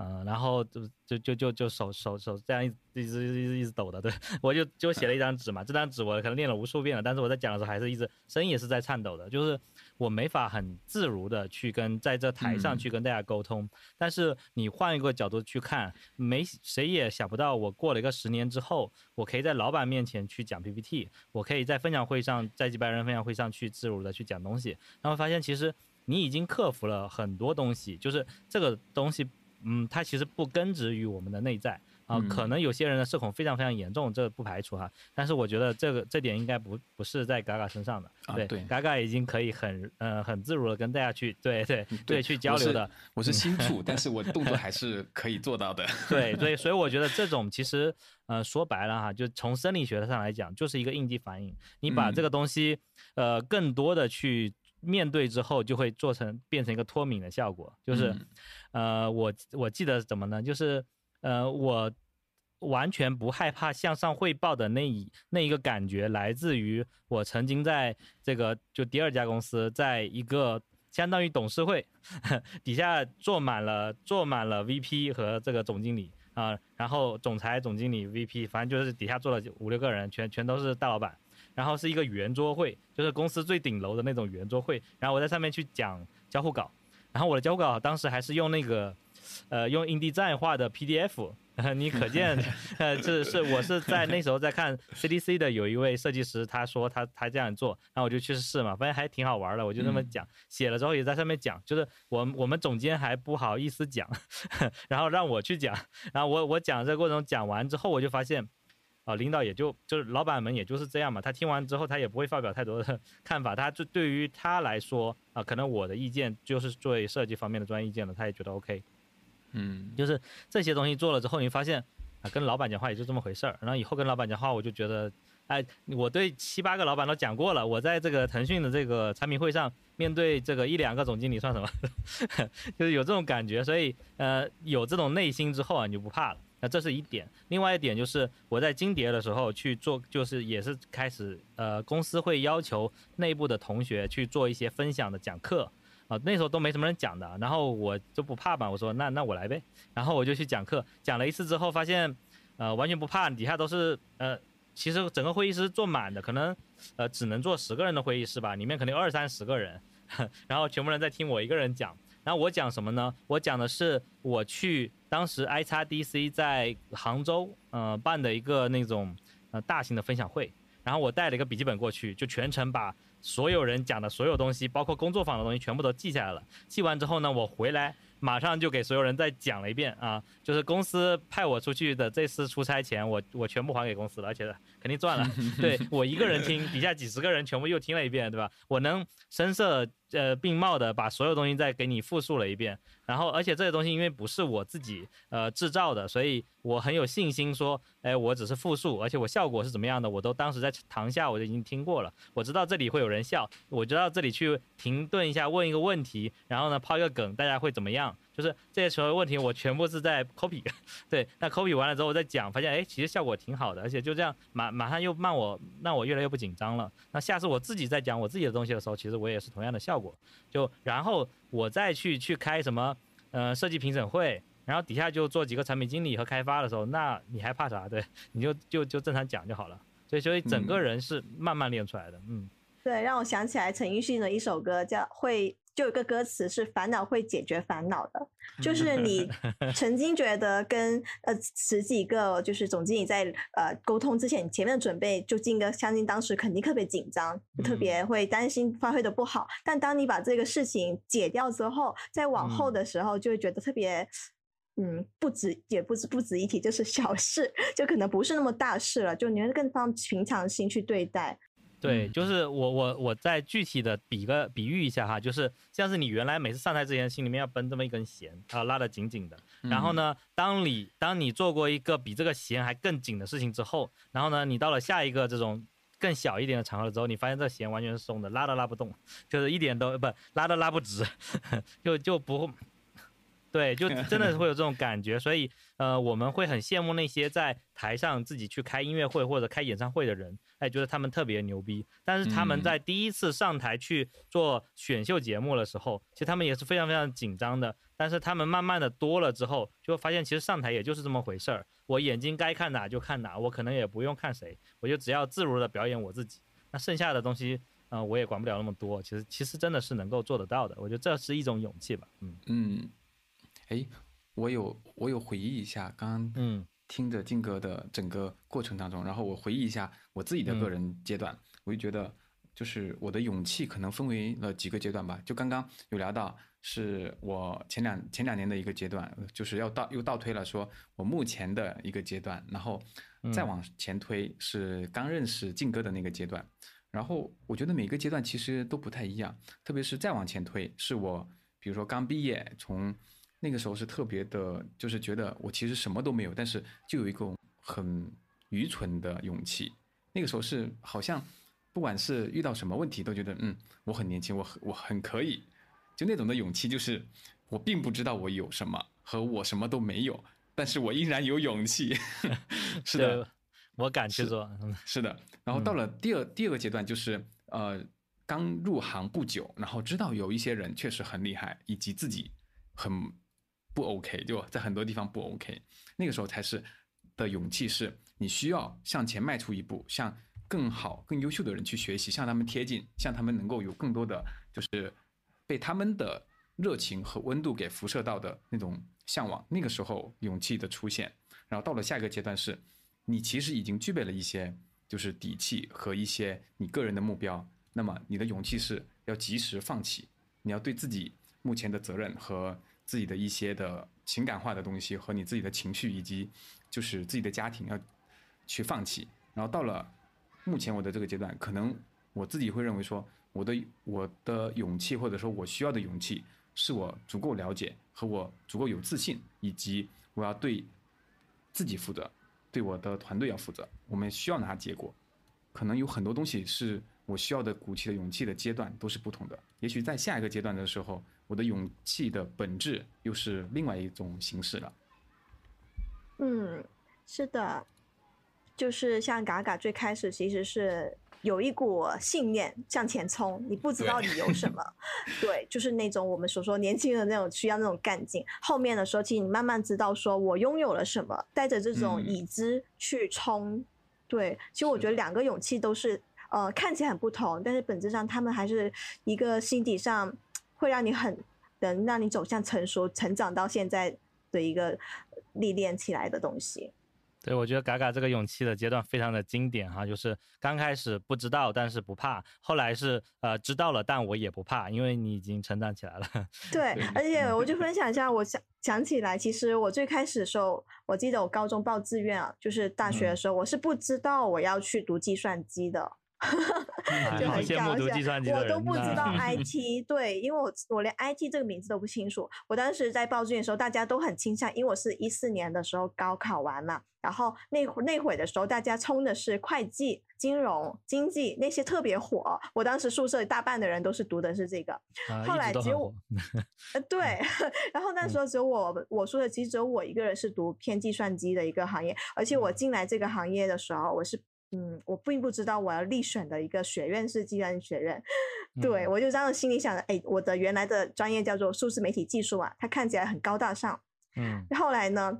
嗯，然后就就就就就手手手这样一一直一直一直抖的，对 我就就写了一张纸嘛，这张纸我可能练了无数遍了，但是我在讲的时候还是一直声音也是在颤抖的，就是我没法很自如的去跟在这台上去跟大家沟通。但是你换一个角度去看，没谁也想不到我过了一个十年之后，我可以在老板面前去讲 PPT，我可以在分享会上，在几百人分享会上去自如的去讲东西，然后发现其实你已经克服了很多东西，就是这个东西。嗯，它其实不根植于我们的内在啊，可能有些人的社恐非常非常严重，这不排除哈。但是我觉得这个这点应该不不是在嘎嘎身上的，对对，嘎嘎已经可以很呃很自如的跟大家去对对对去交流的。我是新 处，但是我动作还是可以做到的。对 对，所以我觉得这种其实呃说白了哈，就从生理学上来讲，就是一个应激反应。你把这个东西呃更多的去。面对之后就会做成变成一个脱敏的效果，就是，呃，我我记得怎么呢？就是，呃，我完全不害怕向上汇报的那一那一个感觉，来自于我曾经在这个就第二家公司，在一个相当于董事会 底下坐满了坐满了 VP 和这个总经理啊，然后总裁、总经理、VP，反正就是底下坐了五六个人，全全都是大老板。然后是一个圆桌会，就是公司最顶楼的那种圆桌会。然后我在上面去讲交互稿，然后我的交互稿当时还是用那个，呃，用印地站画的 PDF。你可见，呃，这是我是在那时候在看 CDC 的有一位设计师，他说他他这样做，然后我就去试嘛，发现还挺好玩的。我就那么讲，写了之后也在上面讲，就是我我们总监还不好意思讲，然后让我去讲，然后我我讲这个过程讲完之后，我就发现。啊，领导也就就是老板们也就是这样嘛。他听完之后，他也不会发表太多的 看法。他就对于他来说啊，可能我的意见就是作为设计方面的专业意见了，他也觉得 OK。嗯，就是这些东西做了之后，你发现啊，跟老板讲话也就这么回事儿。然后以后跟老板讲话，我就觉得，哎，我对七八个老板都讲过了。我在这个腾讯的这个产品会上，面对这个一两个总经理算什么？就是有这种感觉。所以呃，有这种内心之后啊，你就不怕了。那这是一点，另外一点就是我在金蝶的时候去做，就是也是开始，呃，公司会要求内部的同学去做一些分享的讲课，啊，那时候都没什么人讲的，然后我就不怕嘛，我说那那我来呗，然后我就去讲课，讲了一次之后发现，呃，完全不怕，底下都是呃，其实整个会议室坐满的，可能呃只能坐十个人的会议室吧，里面肯定有二三十个人，然后全部人在听我一个人讲，然后我讲什么呢？我讲的是我去当时 i 叉 DC 在杭州呃办的一个那种呃大型的分享会，然后我带了一个笔记本过去，就全程把。所有人讲的所有东西，包括工作坊的东西，全部都记下来了。记完之后呢，我回来马上就给所有人再讲了一遍啊，就是公司派我出去的这次出差钱，我 我全部还给公司了，而且肯定赚了。对我一个人听，底下几十个人全部又听了一遍，对吧？我能声色呃并茂的把所有东西再给你复述了一遍。然后，而且这些东西因为不是我自己呃制造的，所以我很有信心说，哎，我只是复述，而且我效果是怎么样的，我都当时在堂下我就已经听过了。我知道这里会有人笑，我知道这里去停顿一下问一个问题，然后呢抛一个梗，大家会怎么样？就是这些所有问题我全部是在 copy，对，那 copy 完了之后我再讲，发现哎其实效果挺好的，而且就这样马马上又让我让我越来越不紧张了。那下次我自己在讲我自己的东西的时候，其实我也是同样的效果。就然后。我再去去开什么，呃，设计评审会，然后底下就做几个产品经理和开发的时候，那你还怕啥？对，你就就就正常讲就好了。所以，所以整个人是慢慢练出来的。嗯，对，让我想起来陈奕迅的一首歌，叫《会》。就有个歌词是“烦恼会解决烦恼的 ”，就是你曾经觉得跟呃十几个就是总经理在呃沟通之前，你前面的准备就金哥相信当时肯定特别紧张，特别会担心发挥的不好。但当你把这个事情解掉之后，再往后的时候就会觉得特别嗯不值也不值不值一提，就是小事，就可能不是那么大事了，就你会更放平常心去对待。对，就是我我我再具体的比个比喻一下哈，就是像是你原来每次上台之前心里面要绷这么一根弦啊，拉得紧紧的。然后呢，当你当你做过一个比这个弦还更紧的事情之后，然后呢，你到了下一个这种更小一点的场合之后，你发现这弦完全是松的，拉都拉不动，就是一点都不拉都拉不直，就就不。对，就 真的是会有这种感觉，所以呃，我们会很羡慕那些在台上自己去开音乐会或者开演唱会的人，哎，觉得他们特别牛逼。但是他们在第一次上台去做选秀节目的时候，其实他们也是非常非常紧张的。但是他们慢慢的多了之后，就会发现其实上台也就是这么回事儿。我眼睛该看哪就看哪，我可能也不用看谁，我就只要自如的表演我自己。那剩下的东西，嗯，我也管不了那么多。其实其实真的是能够做得到的。我觉得这是一种勇气吧。嗯嗯。哎，我有我有回忆一下，刚刚嗯听着静哥的整个过程当中，然后我回忆一下我自己的个人阶段，我就觉得就是我的勇气可能分为了几个阶段吧。就刚刚有聊到，是我前两前两年的一个阶段，就是要倒又倒推了，说我目前的一个阶段，然后再往前推是刚认识静哥的那个阶段，然后我觉得每个阶段其实都不太一样，特别是再往前推，是我比如说刚毕业从。那个时候是特别的，就是觉得我其实什么都没有，但是就有一种很愚蠢的勇气。那个时候是好像，不管是遇到什么问题，都觉得嗯，我很年轻，我很我很可以，就那种的勇气，就是我并不知道我有什么和我什么都没有，但是我依然有勇气。是的，我敢去做。是的，然后到了第二第二个阶段，就是呃刚入行不久，然后知道有一些人确实很厉害，以及自己很。不 OK，就在很多地方不 OK，那个时候才是的勇气，是你需要向前迈出一步，向更好、更优秀的人去学习，向他们贴近，向他们能够有更多的，就是被他们的热情和温度给辐射到的那种向往。那个时候勇气的出现，然后到了下一个阶段，是你其实已经具备了一些就是底气和一些你个人的目标，那么你的勇气是要及时放弃，你要对自己目前的责任和。自己的一些的情感化的东西和你自己的情绪，以及就是自己的家庭要去放弃。然后到了目前我的这个阶段，可能我自己会认为说，我的我的勇气或者说我需要的勇气，是我足够了解和我足够有自信，以及我要对自己负责，对我的团队要负责。我们需要拿结果，可能有很多东西是我需要的鼓起的勇气的阶段都是不同的。也许在下一个阶段的时候。我的勇气的本质又是另外一种形式了。嗯，是的。就是像嘎嘎最开始其实是有一股信念向前冲，你不知道理由什么，对，就是那种我们所说年轻人那种需要那种干劲。后面的时候，其实你慢慢知道说我拥有了什么，带着这种已知去冲，对，其实我觉得两个勇气都是呃看起来很不同，但是本质上他们还是一个心底上会让你很能让你走向成熟、成长到现在的一个历练起来的东西。对，我觉得嘎嘎这个勇气的阶段非常的经典哈，就是刚开始不知道，但是不怕；后来是呃知道了，但我也不怕，因为你已经成长起来了。对，而且我就分享一下，我想想起来，其实我最开始的时候，我记得我高中报志愿啊，就是大学的时候，我是不知道我要去读计算机的。就很搞笑，我都不知道 IT，对，因为我我连 IT 这个名字都不清楚。我当时在报志愿的时候，大家都很倾向，因为我是一四年的时候高考完嘛，然后那会那会的时候，大家冲的是会计、金融、经济那些特别火。我当时宿舍大半的人都是读的是这个，后来只有呃 对，然后那时候只有我我说的其实只有我一个人是读偏计算机的一个行业，而且我进来这个行业的时候，我是。嗯，我并不知道我要立选的一个学院是计算机学院，对我就这样心里想着，哎，我的原来的专业叫做数字媒体技术啊，它看起来很高大上。嗯，后来呢，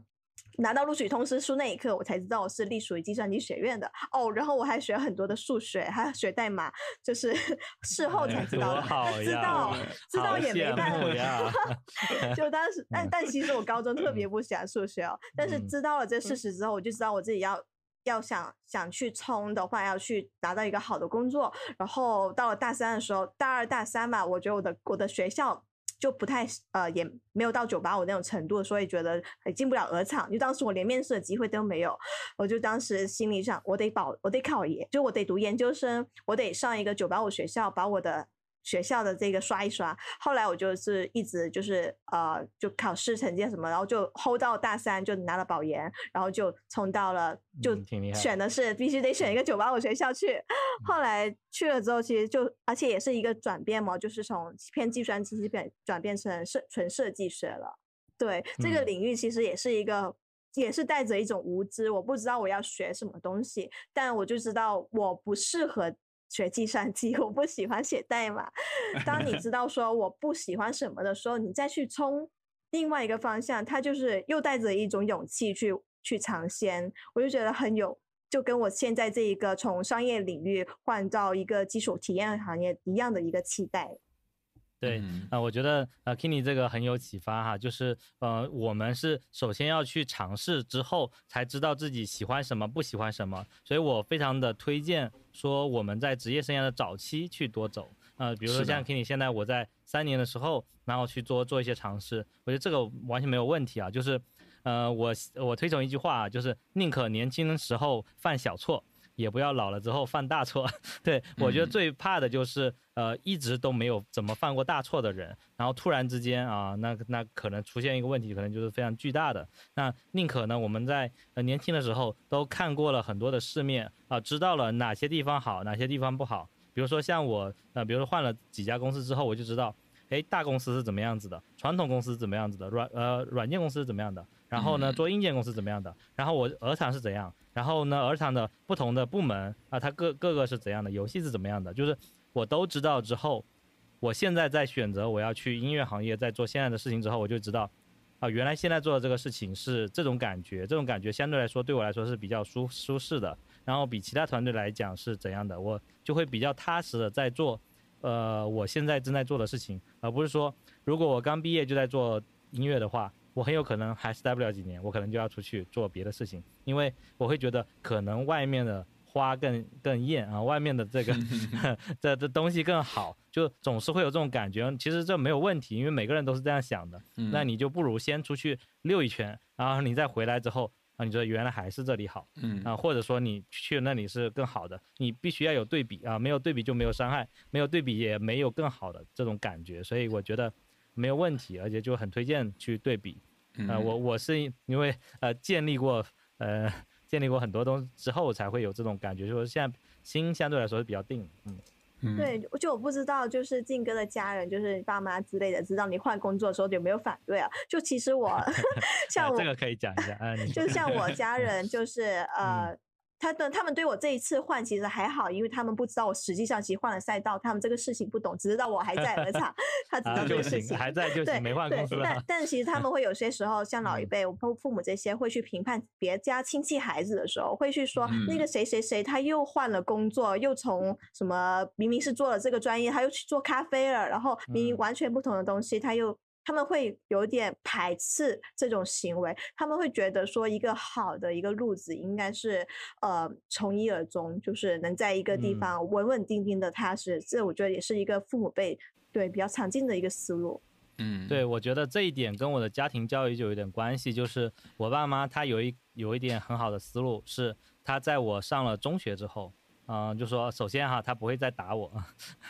拿到录取通知书那一刻，我才知道我是隶属于计算机学院的哦。然后我还学很多的数学，还要学代码，就是 事后才知道，知道知道也没办法。就当时，但但其实我高中特别不喜欢数学哦，但是知道了这事实之后，我就知道我自己要。要想想去冲的话，要去达到一个好的工作。然后到了大三的时候，大二大三吧，我觉得我的我的学校就不太呃，也没有到九八五那种程度，所以觉得进不了鹅厂。就当时我连面试的机会都没有，我就当时心里想我得保，我得考研，就我得读研究生，我得上一个九八五学校，把我的。学校的这个刷一刷，后来我就是一直就是呃，就考试成绩什么，然后就 hold 到大三就拿了保研，然后就冲到了，就选的是必须得选一个九八五学校去。后来去了之后，其实就而且也是一个转变嘛，就是从偏计算机变转变成设纯设计学了。对这个领域，其实也是一个，也是带着一种无知，我不知道我要学什么东西，但我就知道我不适合。学计算机，我不喜欢写代码。当你知 道说我不喜欢什么的时候，你再去冲另外一个方向，他就是又带着一种勇气去去尝鲜。我就觉得很有，就跟我现在这一个从商业领域换到一个基础体验行业一样的一个期待。对，啊，我觉得呃，Kenny 这个很有启发哈，就是呃，我们是首先要去尝试，之后才知道自己喜欢什么，不喜欢什么，所以我非常的推荐说我们在职业生涯的早期去多走，呃，比如说像。Kenny 现在我在三年的时候，然后去做做一些尝试，我觉得这个完全没有问题啊，就是呃，我我推崇一句话，啊就是宁可年轻的时候犯小错。也不要老了之后犯大错，对我觉得最怕的就是呃一直都没有怎么犯过大错的人，然后突然之间啊，那那可能出现一个问题，可能就是非常巨大的。那宁可呢，我们在呃年轻的时候都看过了很多的世面啊，知道了哪些地方好，哪些地方不好。比如说像我呃，比如说换了几家公司之后，我就知道，哎，大公司是怎么样子的，传统公司怎么样子的，软呃软件公司是怎么样的。然后呢，做硬件公司怎么样的？然后我鹅厂是怎样？然后呢，鹅厂的不同的部门啊，它各各个是怎样的？游戏是怎么样的？就是我都知道之后，我现在在选择我要去音乐行业，在做现在的事情之后，我就知道，啊，原来现在做的这个事情是这种感觉，这种感觉相对来说对我来说是比较舒舒适的。然后比其他团队来讲是怎样的，我就会比较踏实的在做，呃，我现在正在做的事情，而不是说如果我刚毕业就在做音乐的话。我很有可能还是待不了几年，我可能就要出去做别的事情，因为我会觉得可能外面的花更更艳啊，外面的这个 这这东西更好，就总是会有这种感觉。其实这没有问题，因为每个人都是这样想的。那你就不如先出去溜一圈，然后你再回来之后啊，你觉得原来还是这里好，啊，或者说你去那里是更好的，你必须要有对比啊，没有对比就没有伤害，没有对比也没有更好的这种感觉，所以我觉得没有问题，而且就很推荐去对比。呃，我我是因为呃建立过呃建立过很多东西之后才会有这种感觉，就是现在心相对来说是比较定，嗯，对，就我不知道，就是靖哥的家人，就是爸妈之类的，知道你换工作的时候有没有反对啊？就其实我 像我这个可以讲一下，啊，就像我家人，就是 呃他的他们对我这一次换其实还好，因为他们不知道我实际上其实换了赛道，他们这个事情不懂，只知道我还在而场，他知道这，个事情。还在就对行，没换对公司，但了。但其实他们会有些时候，像老一嗯辈，我父父母这些会去评判别家亲戚孩子的时候，会去说、那嗯个谁谁谁他又换了工作，又从什么明明是做了这个专业，他又去做咖啡了，然后明明嗯完全不同的东西，他又。他们会有点排斥这种行为，他们会觉得说一个好的一个路子应该是呃从一而终，就是能在一个地嗯方稳稳定定的踏实。这我觉得也是一个父母辈对比较常见的一个思路。嗯，对，我觉得这一点跟我的家庭教育就有点关系，就是我爸妈他有一有一点很好的思路，是他在我上了中学之后，嗯、就说首先哈，他不会再打我，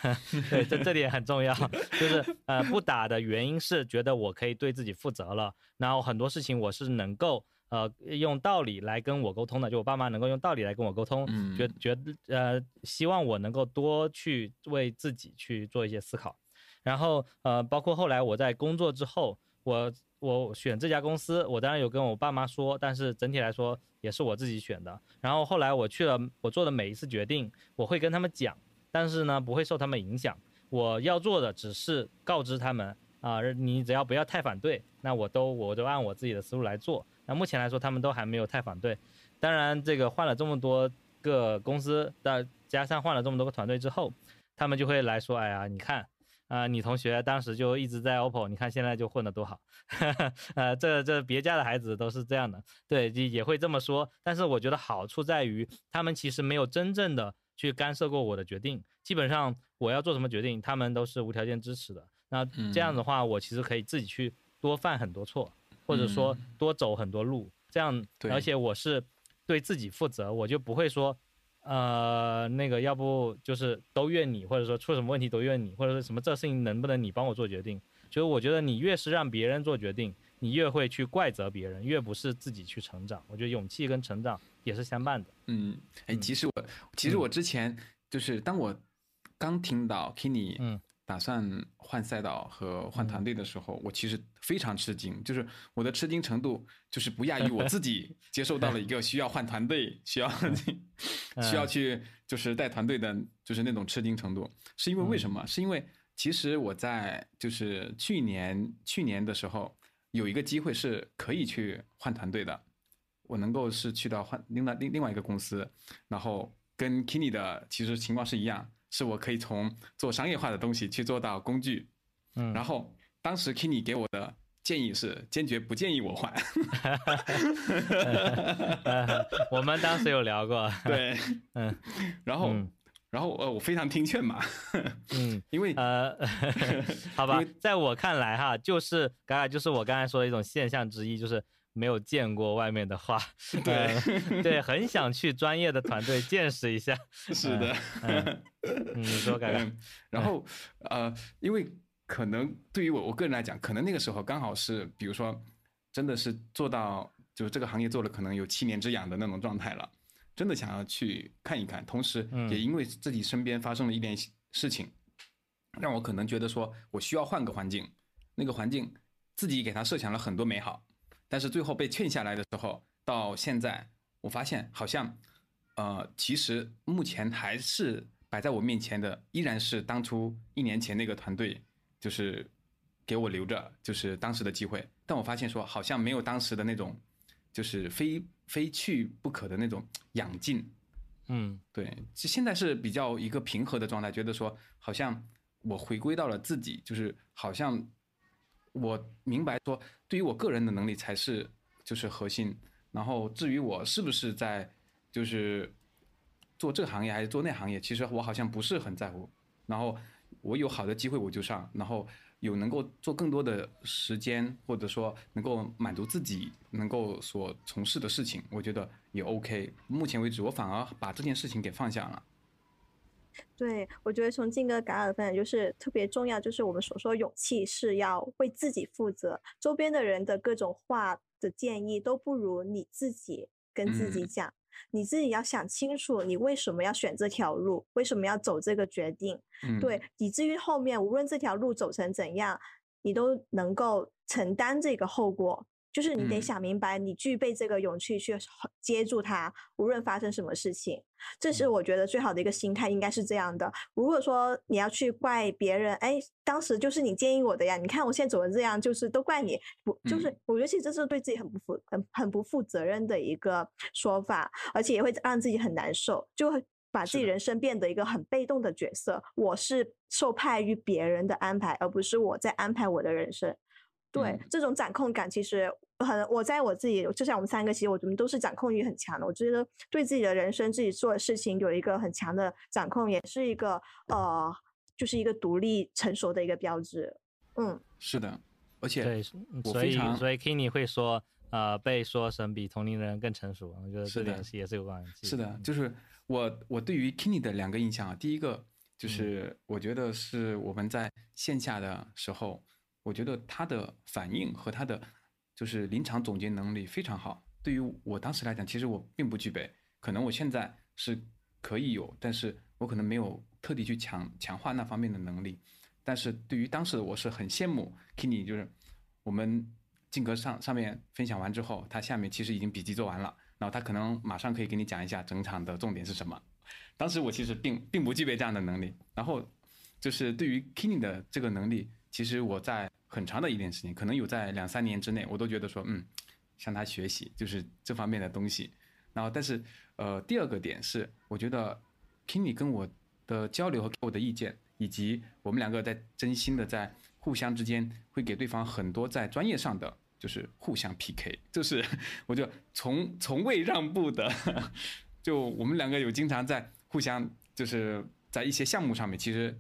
对，这这点很重要，就是呃不打的原因是觉得我可以对自己负责了，然后很多事情我是能够呃用道理来跟我沟通的，就我爸妈能够用道理来跟我沟通，觉嗯觉得呃希望我能够多去为自己去做一些思考。然后呃，包括后来我在工作之后，我我选这家公司，我当然有跟我爸妈说，但是整体来说也是我自己选的。然后后来我去了，我做的每一次决定，我会跟他们讲，但是呢不会受他们影响。我要做的只是告知他们啊、你只要不要太反对，那我都我都按我自己的思路来做。那目前来说，他们都还没有太反对。当然，这个换了这么多个公司，再加上换了这么多个团队之后，他们就会来说：“哎呀，你看。”啊、你同学当时就一直在 OPPO，你看现在就混得多好，呃，这这别家的孩子都是这样的，对，也也会这么说。但是我觉得好处在于，他们其实没有真正的去干涉过我的决定，基本上我要做什么决定，他们都是无条件支持的。那这样的话，我其实可以自己去多犯很多错，或者说嗯多走很多路，这样，而且我是对自己负责，我就不会说。呃，那个要不就是都怨你，或者说出什么问题都怨你，或者说什么这事情能不能你帮我做决定？就是我觉得你越是让别人做决定，你越会去怪责别人，越不是自己去成长。我觉得勇气跟成长也是相伴的。嗯，哎，嗯其实我其实嗯我之前就是当我刚听到 Kenny 嗯打算换赛道和换团队的时候，我其实非常吃惊，就是我的吃惊程度就是不亚于我自己 接受到了一个需要换团队、需要 需要嗯去就是带团队的，就是那种吃惊程度。是因为为什么？是因为其实我在就是去年去年的时候有一个机会是可以去换团队的，我能够是去到换另外另另外一个公司，然后跟 Kini 的其实情况是一样，是我可以从做商业化的东西去做到工具。嗯，然后当时 Kini 给我的建议是坚决不建议我换。呃我们当时有聊过，对，嗯然后、嗯然后呃我非常听劝嘛，嗯。因为呃，好吧在我看来哈，就是刚才就是我刚才说的一种现象之一，就是没有见过外面的话，对呃 对，很想去专业的团队见识一下。是的，你说嘎嘎，嗯，然后呃，因为可能对于我我个人来讲，可能那个时候刚好是，比如说，真的是做到就是这个行业做了可能有七年之痒的那种状态了，真的想要去看一看，同时嗯也因为自己身边发生了一点事情，让我可能觉得说我需要换个环境，那个环境自己给他设想了很多美好，但是最后被劝下来的时候，到现在我发现好像，呃，其实目前还是摆在我面前的依然是当初一年前那个团队，就是给我留着就是当时的机会，但我发现说好像没有当时的那种，就是非非去不可的那种养劲，嗯。对，其现在是比较一个平和的状态，觉得说好像我回归到了自己，就是好像我明白说，对于我个人的能力才是就是核心，然后至于我是不是在就是做这个行业还是做那行业，其实我好像不是很在乎，然后我有好的机会我就上，然后有能够做更多的时间，或者说能够满足自己能够所从事的事情，我觉得也 OK。目前为止，我反而把这件事情给放下了。对，我觉得从静哥嘎尔的分享就是特别重要，就是我们所说勇气是要为自己负责，周边的人的各种话的建议都不如你自己跟自己嗯讲，你自己要想清楚你为什么要选这条路，为什么要走这个决定，嗯，对，以至于后面无论这条路走成怎样，你都能够承担这个后果。就是你得嗯想明白，你具备这个勇气去接住它，无论发生什么事情。这是我觉得最好的一个心态，应该是这样的。如果说你要去怪别人，哎，当时就是你建议我的呀，你看我现在走成这样，就是都怪你，不就是嗯我觉得其实这是对自己很不负、很很不负责任的一个说法，而且也会让自己很难受，就会把自己人生变得一个很被动的角色。我是受派于别人的安排，而不是我在安排我的人生。对、嗯这种掌控感，其实很，我在我自己，就像我们三个，其实我们都是掌控欲很强的。我觉得对自己的人生、自己做的事情有一个很强的掌控，也是一个呃，就是一个独立成熟的一个标志。嗯，是的，而且对，嗯所以所以 Kini 会说，呃，被说成比同龄人更成熟，我觉得这是的点是也是有关系。是的，就是我我对于 Kini 的两个印象啊，第一个就是我觉得是我们在线下的时候，我觉得他的反应和他的就是临场总结能力非常好。对于我当时来讲，其实我并不具备，可能我现在是可以有，但是我可能没有特地去强强化那方面的能力。但是对于当时的我是很羡慕 Kenny，就是我们进格上上面分享完之后，他下面其实已经笔记做完了，然后他可能马上可以给你讲一下整场的重点是什么。当时我其实并并不具备这样的能力，然后就是对于 Kenny 的这个能力，其实我在很长的一段时间，可能有在两三年之内，我都觉得说，嗯，向他学习，就是这方面的东西。然后，但是呃，第二个点是，我觉得 Kini 跟我的交流和给我的意见，以及我们两个在真心的在互相之间会给对方很多在专业上的就是互相 PK，就是 我就从从未让步的，就我们两个有经常在互相就是在一些项目上面其实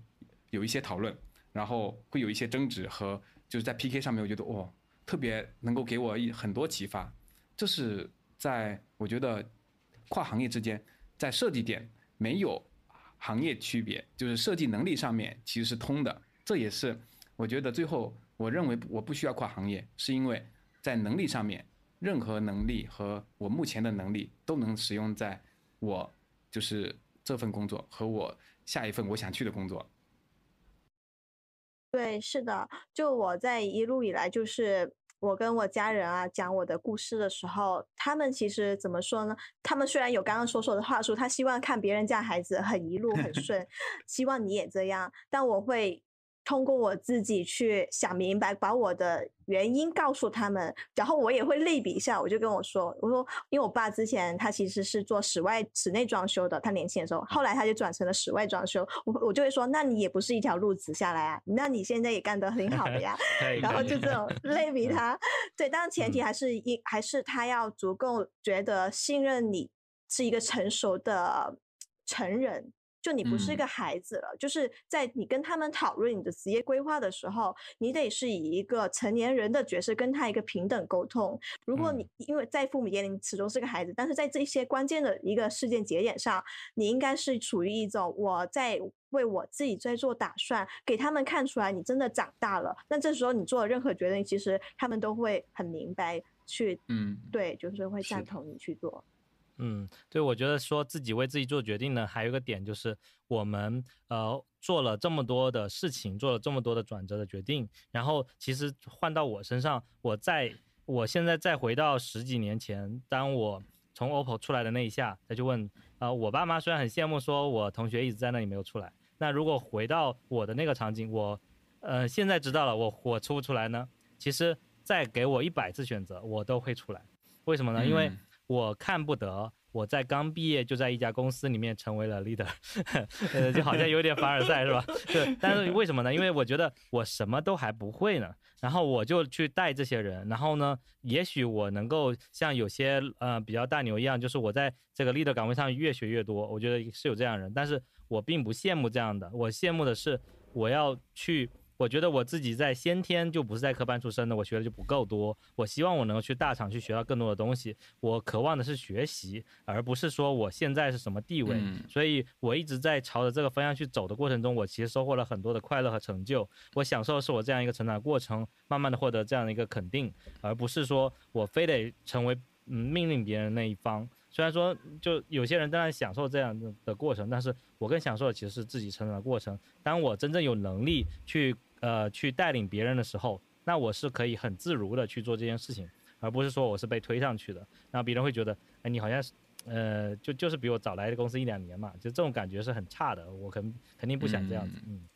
有一些讨论，然后会有一些争执和就是在 PK 上面，我觉得哦特别能够给我一很多启发，这是在我觉得跨行业之间在设计点没有行业区别，就是设计能力上面其实是通的。这也是我觉得最后我认为我不需要跨行业，是因为在能力上面，任何能力和我目前的能力都能使用在我就是这份工作和我下一份我想去的工作。对，是的，就我在一路以来，就是我跟我家人啊讲我的故事的时候，他们其实怎么说呢？他们虽然有刚刚所说的话术，他希望看别人家孩子很一路很 顺，希望你也这样，但我会通过我自己去想明白，把我的原因告诉他们，然后我也会类比一下，我就跟我说，我说，因为我爸之前他其实是做室外室内装修的，他年轻的时候，后来他就转成了室外装修，我我就会说，那你也不是一条路子下来啊，那你现在也干得很好的呀，然后就这种类比嗯他，对，当然前提嗯。还是一还是他要足够觉得信任你是一个成熟的成人，就你不是一嗯个孩子了，就是在你跟他们讨论你的职业规划的时候，你得是以一个成年人的角色跟他一个平等沟通。如果你因为在父母眼里你始终是个孩子，但是在这些关键的一个事件节点上，你应该是处于一种我在为我自己在做打算，给他们看出来你真的长大了。那这时候你做的任何决定，其实他们都会很明白去嗯，对，就是会赞同你去做。嗯，对，我觉得说自己为自己做决定呢，还有一个点就是我们呃做了这么多的事情，做了这么多的转折的决定，然后其实换到我身上，我在我现在再回到十几年前，当我从 OPPO 出来的那一下，再去问，呃，我爸妈虽然很羡慕，说我同学一直在那里没有出来，那如果回到我的那个场景，我呃现在知道了，我我出不出来呢？其实再给我一百次选择，我都会出来。为什么呢？因为我看不得我在刚毕业就在一家公司里面成为了 leader，呃，就好像有点凡尔赛是吧？对，但是为什么呢？因为我觉得我什么都还不会呢，然后我就去带这些人，然后呢，也许我能够像有些呃比较大牛一样，就是我在这个 leader 岗位上越学越多，我觉得是有这样人，但是我并不羡慕这样的，我羡慕的是我要去。我觉得我自己在先天就不是在科班出身的，我学的就不够多。我希望我能够去大厂去学到更多的东西。我渴望的是学习，而不是说我现在是什么地位。嗯所以我一直在朝着这个方向去走的过程中，我其实收获了很多的快乐和成就。我享受的是我这样一个成长过程，慢慢的获得这样的一个肯定，而不是说我非得成为嗯命令别人那一方。虽然说，就有些人当然享受这样的的过程，但是我更享受的其实是自己成长的过程。当我真正有能力去呃去带领别人的时候，那我是可以很自如的去做这件事情，而不是说我是被推上去的，然后别人会觉得，哎，你好像是，呃，就就是比我早来的公司一两年嘛，就这种感觉是很差的，我肯肯定不想这样子，嗯，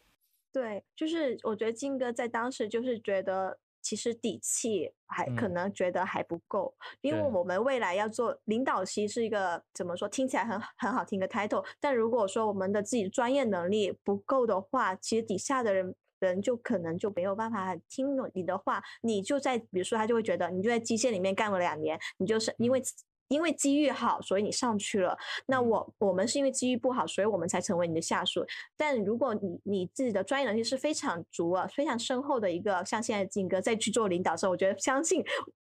对，就是我觉得金哥在当时就是觉得。其实底气还可能觉得还不够，因为我们未来要做领导，其实是一个怎么说，听起来很很好听的 title。但如果说我们的自己专业能力不够的话，其实底下的人人就可能就没有办法听你的话。你就在比如说，他就会觉得你就在机械里面干了两年，你就是因为。因为机遇好，所以你上去了。那我我们是因为机遇不好，所以我们才成为你的下属。但如果你你自己的专业能力是非常足啊，非常深厚的一个，像现在静哥再去做领导的时候，我觉得相信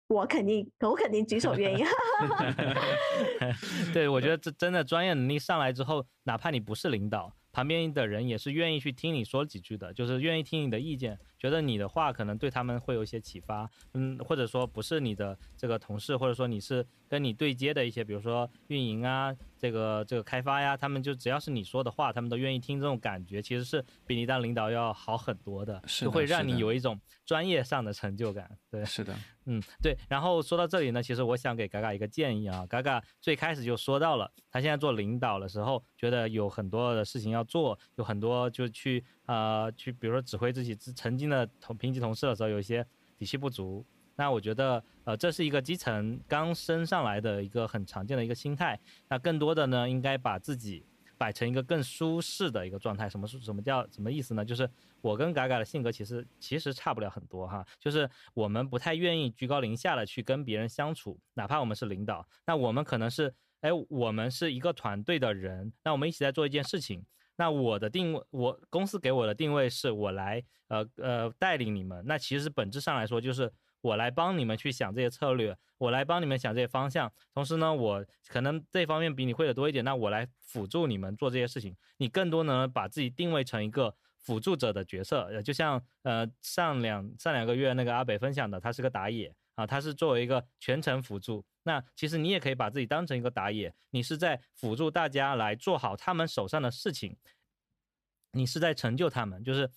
我肯定我肯定举手愿意。对，我觉得这真的专业能力上来之后，哪怕你不是领导。旁边的人也是愿意去听你说几句的，就是愿意听你的意见，觉得你的话可能对他们会有一些启发，嗯，或者说不是你的这个同事，或者说你是跟你对接的一些，比如说运营啊。这个这个开发呀，他们就只要是你说的话，他们都愿意听。这种感觉其实是比你当领导要好很多的，就会让你有一种专业上的成就感。对，是的，嗯，对。然后说到这里呢，其实我想给嘎嘎一个建议啊。嘎嘎最开始就说到了，他现在做领导的时候，觉得有很多的事情要做，有很多就去呃去，比如说指挥自己曾经的同平级同事的时候，有一些底气不足。那我觉得，呃，这是一个基层刚升上来的一个很常见的一个心态。那更多的呢，应该把自己摆成一个更舒适的一个状态。什么是什么叫什么意思呢？就是我跟嘎嘎的性格其实其实差不了很多哈。就是我们不太愿意居高临下的去跟别人相处，哪怕我们是领导。那我们可能是，哎，我们是一个团队的人，那我们一起在做一件事情。那我的定位，我公司给我的定位是我来，呃呃，带领你们。那其实本质上来说就是。我来帮你们去想这些策略，我来帮你们想这些方向。同时呢，我可能这方面比你会的多一点，那我来辅助你们做这些事情。你更多呢，把自己定位成一个辅助者的角色。呃，就像呃上两上两个月那个阿北分享的，他是个打野啊，他是作为一个全程辅助。那其实你也可以把自己当成一个打野，你是在辅助大家来做好他们手上的事情，你是在成就他们，就是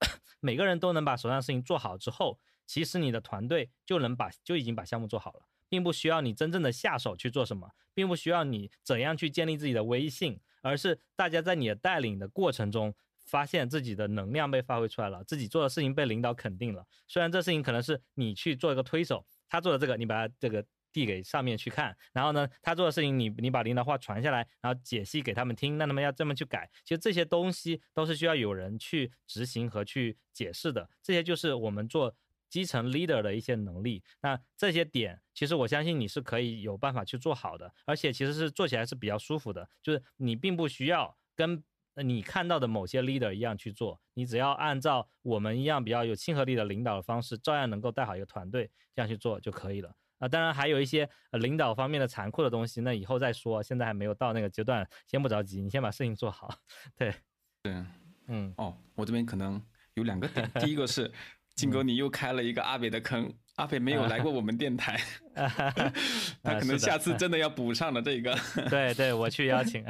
每个人都能把手上的事情做好之后。其实你的团队就能把就已经把项目做好了，并不需要你真正的下手去做什么，并不需要你怎样去建立自己的威信，而是大家在你的带领的过程中，发现自己的能量被发挥出来了，自己做的事情被领导肯定了。虽然这事情可能是你去做一个推手，他做的这个你把他这个递给上面去看，然后呢，他做的事情你你把领导话传下来，然后解析给他们听，那他们要这么去改，其实这些东西都是需要有人去执行和去解释的，这些就是我们做。基层 leader 的一些能力，那这些点其实我相信你是可以有办法去做好的，而且其实是做起来是比较舒服的，就是你并不需要跟你看到的某些 leader 一样去做，你只要按照我们一样比较有亲和力的领导的方式，照样能够带好一个团队，这样去做就可以了。啊，当然还有一些领导方面的残酷的东西，那以后再说，现在还没有到那个阶段，先不着急，你先把事情做好。对，对，嗯，哦，我这边可能有两个点，第一个是。金哥，你又开了一个阿北的坑。阿北没有来过我们电台，他可能下次真的要补上了这个。对对，我去邀请。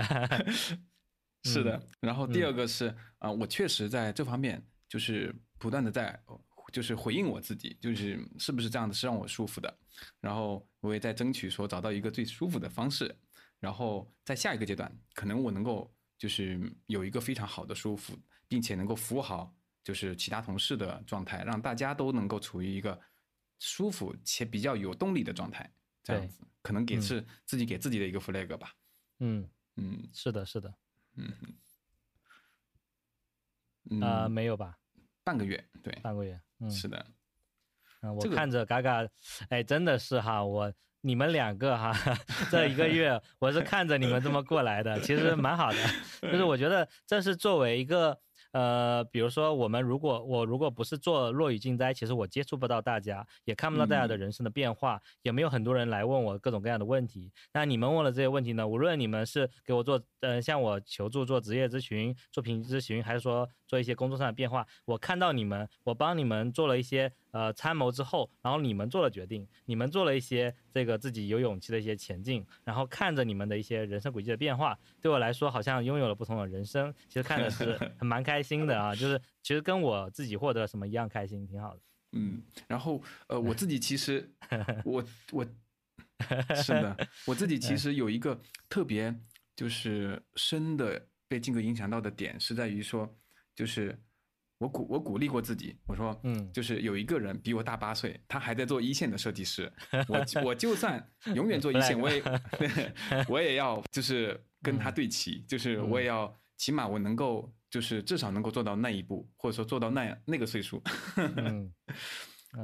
是的。然后第二个是啊，我确实在这方面就是不断的在就是回应我自己，就是是不是这样的是让我舒服的。然后我也在争取说找到一个最舒服的方式。然后在下一个阶段，可能我能够就是有一个非常好的舒服，并且能够服务好。就是其他同事的状态，让大家都能够处于一个舒服且比较有动力的状态，这样子可能给是自己给自己的一个 flag 吧。嗯嗯，是的，是的。嗯啊，没有吧？半个月，对，半个月。嗯，是的。嗯，我看着嘎嘎，哎，真的是哈，我你们两个哈，这一个月我是看着你们这么过来的，其实蛮好的。就是我觉得这是作为一个。呃，比如说我们如果我如果不是做落雨静灾，其实我接触不到大家，也看不到大家的人生的变化，也没有很多人来问我各种各样的问题。那你们问了这些问题呢？无论你们是给我做，呃，向我求助做职业咨询、做评级咨询，还是说做一些工作上的变化，我看到你们，我帮你们做了一些。呃，参谋之后，然后你们做了决定，你们做了一些这个自己有勇气的一些前进，然后看着你们的一些人生轨迹的变化，对我来说好像拥有了不同的人生，其实看的是 蛮开心的啊，就是其实跟我自己获得什么一样开心，挺好的。嗯，然后呃，我自己其实 我我是的，我自己其实有一个特别就是深的被静哥影响到的点，是在于说，就是我鼓我鼓励过自己，我说，嗯就是有一个人比我大八岁，他还在做一线的设计师，我我就算永远做一线，我也 我也要就是跟他对齐，就是我也要起码我能够就是至少能够做到那一步，或者说做到那样那个岁数。嗯，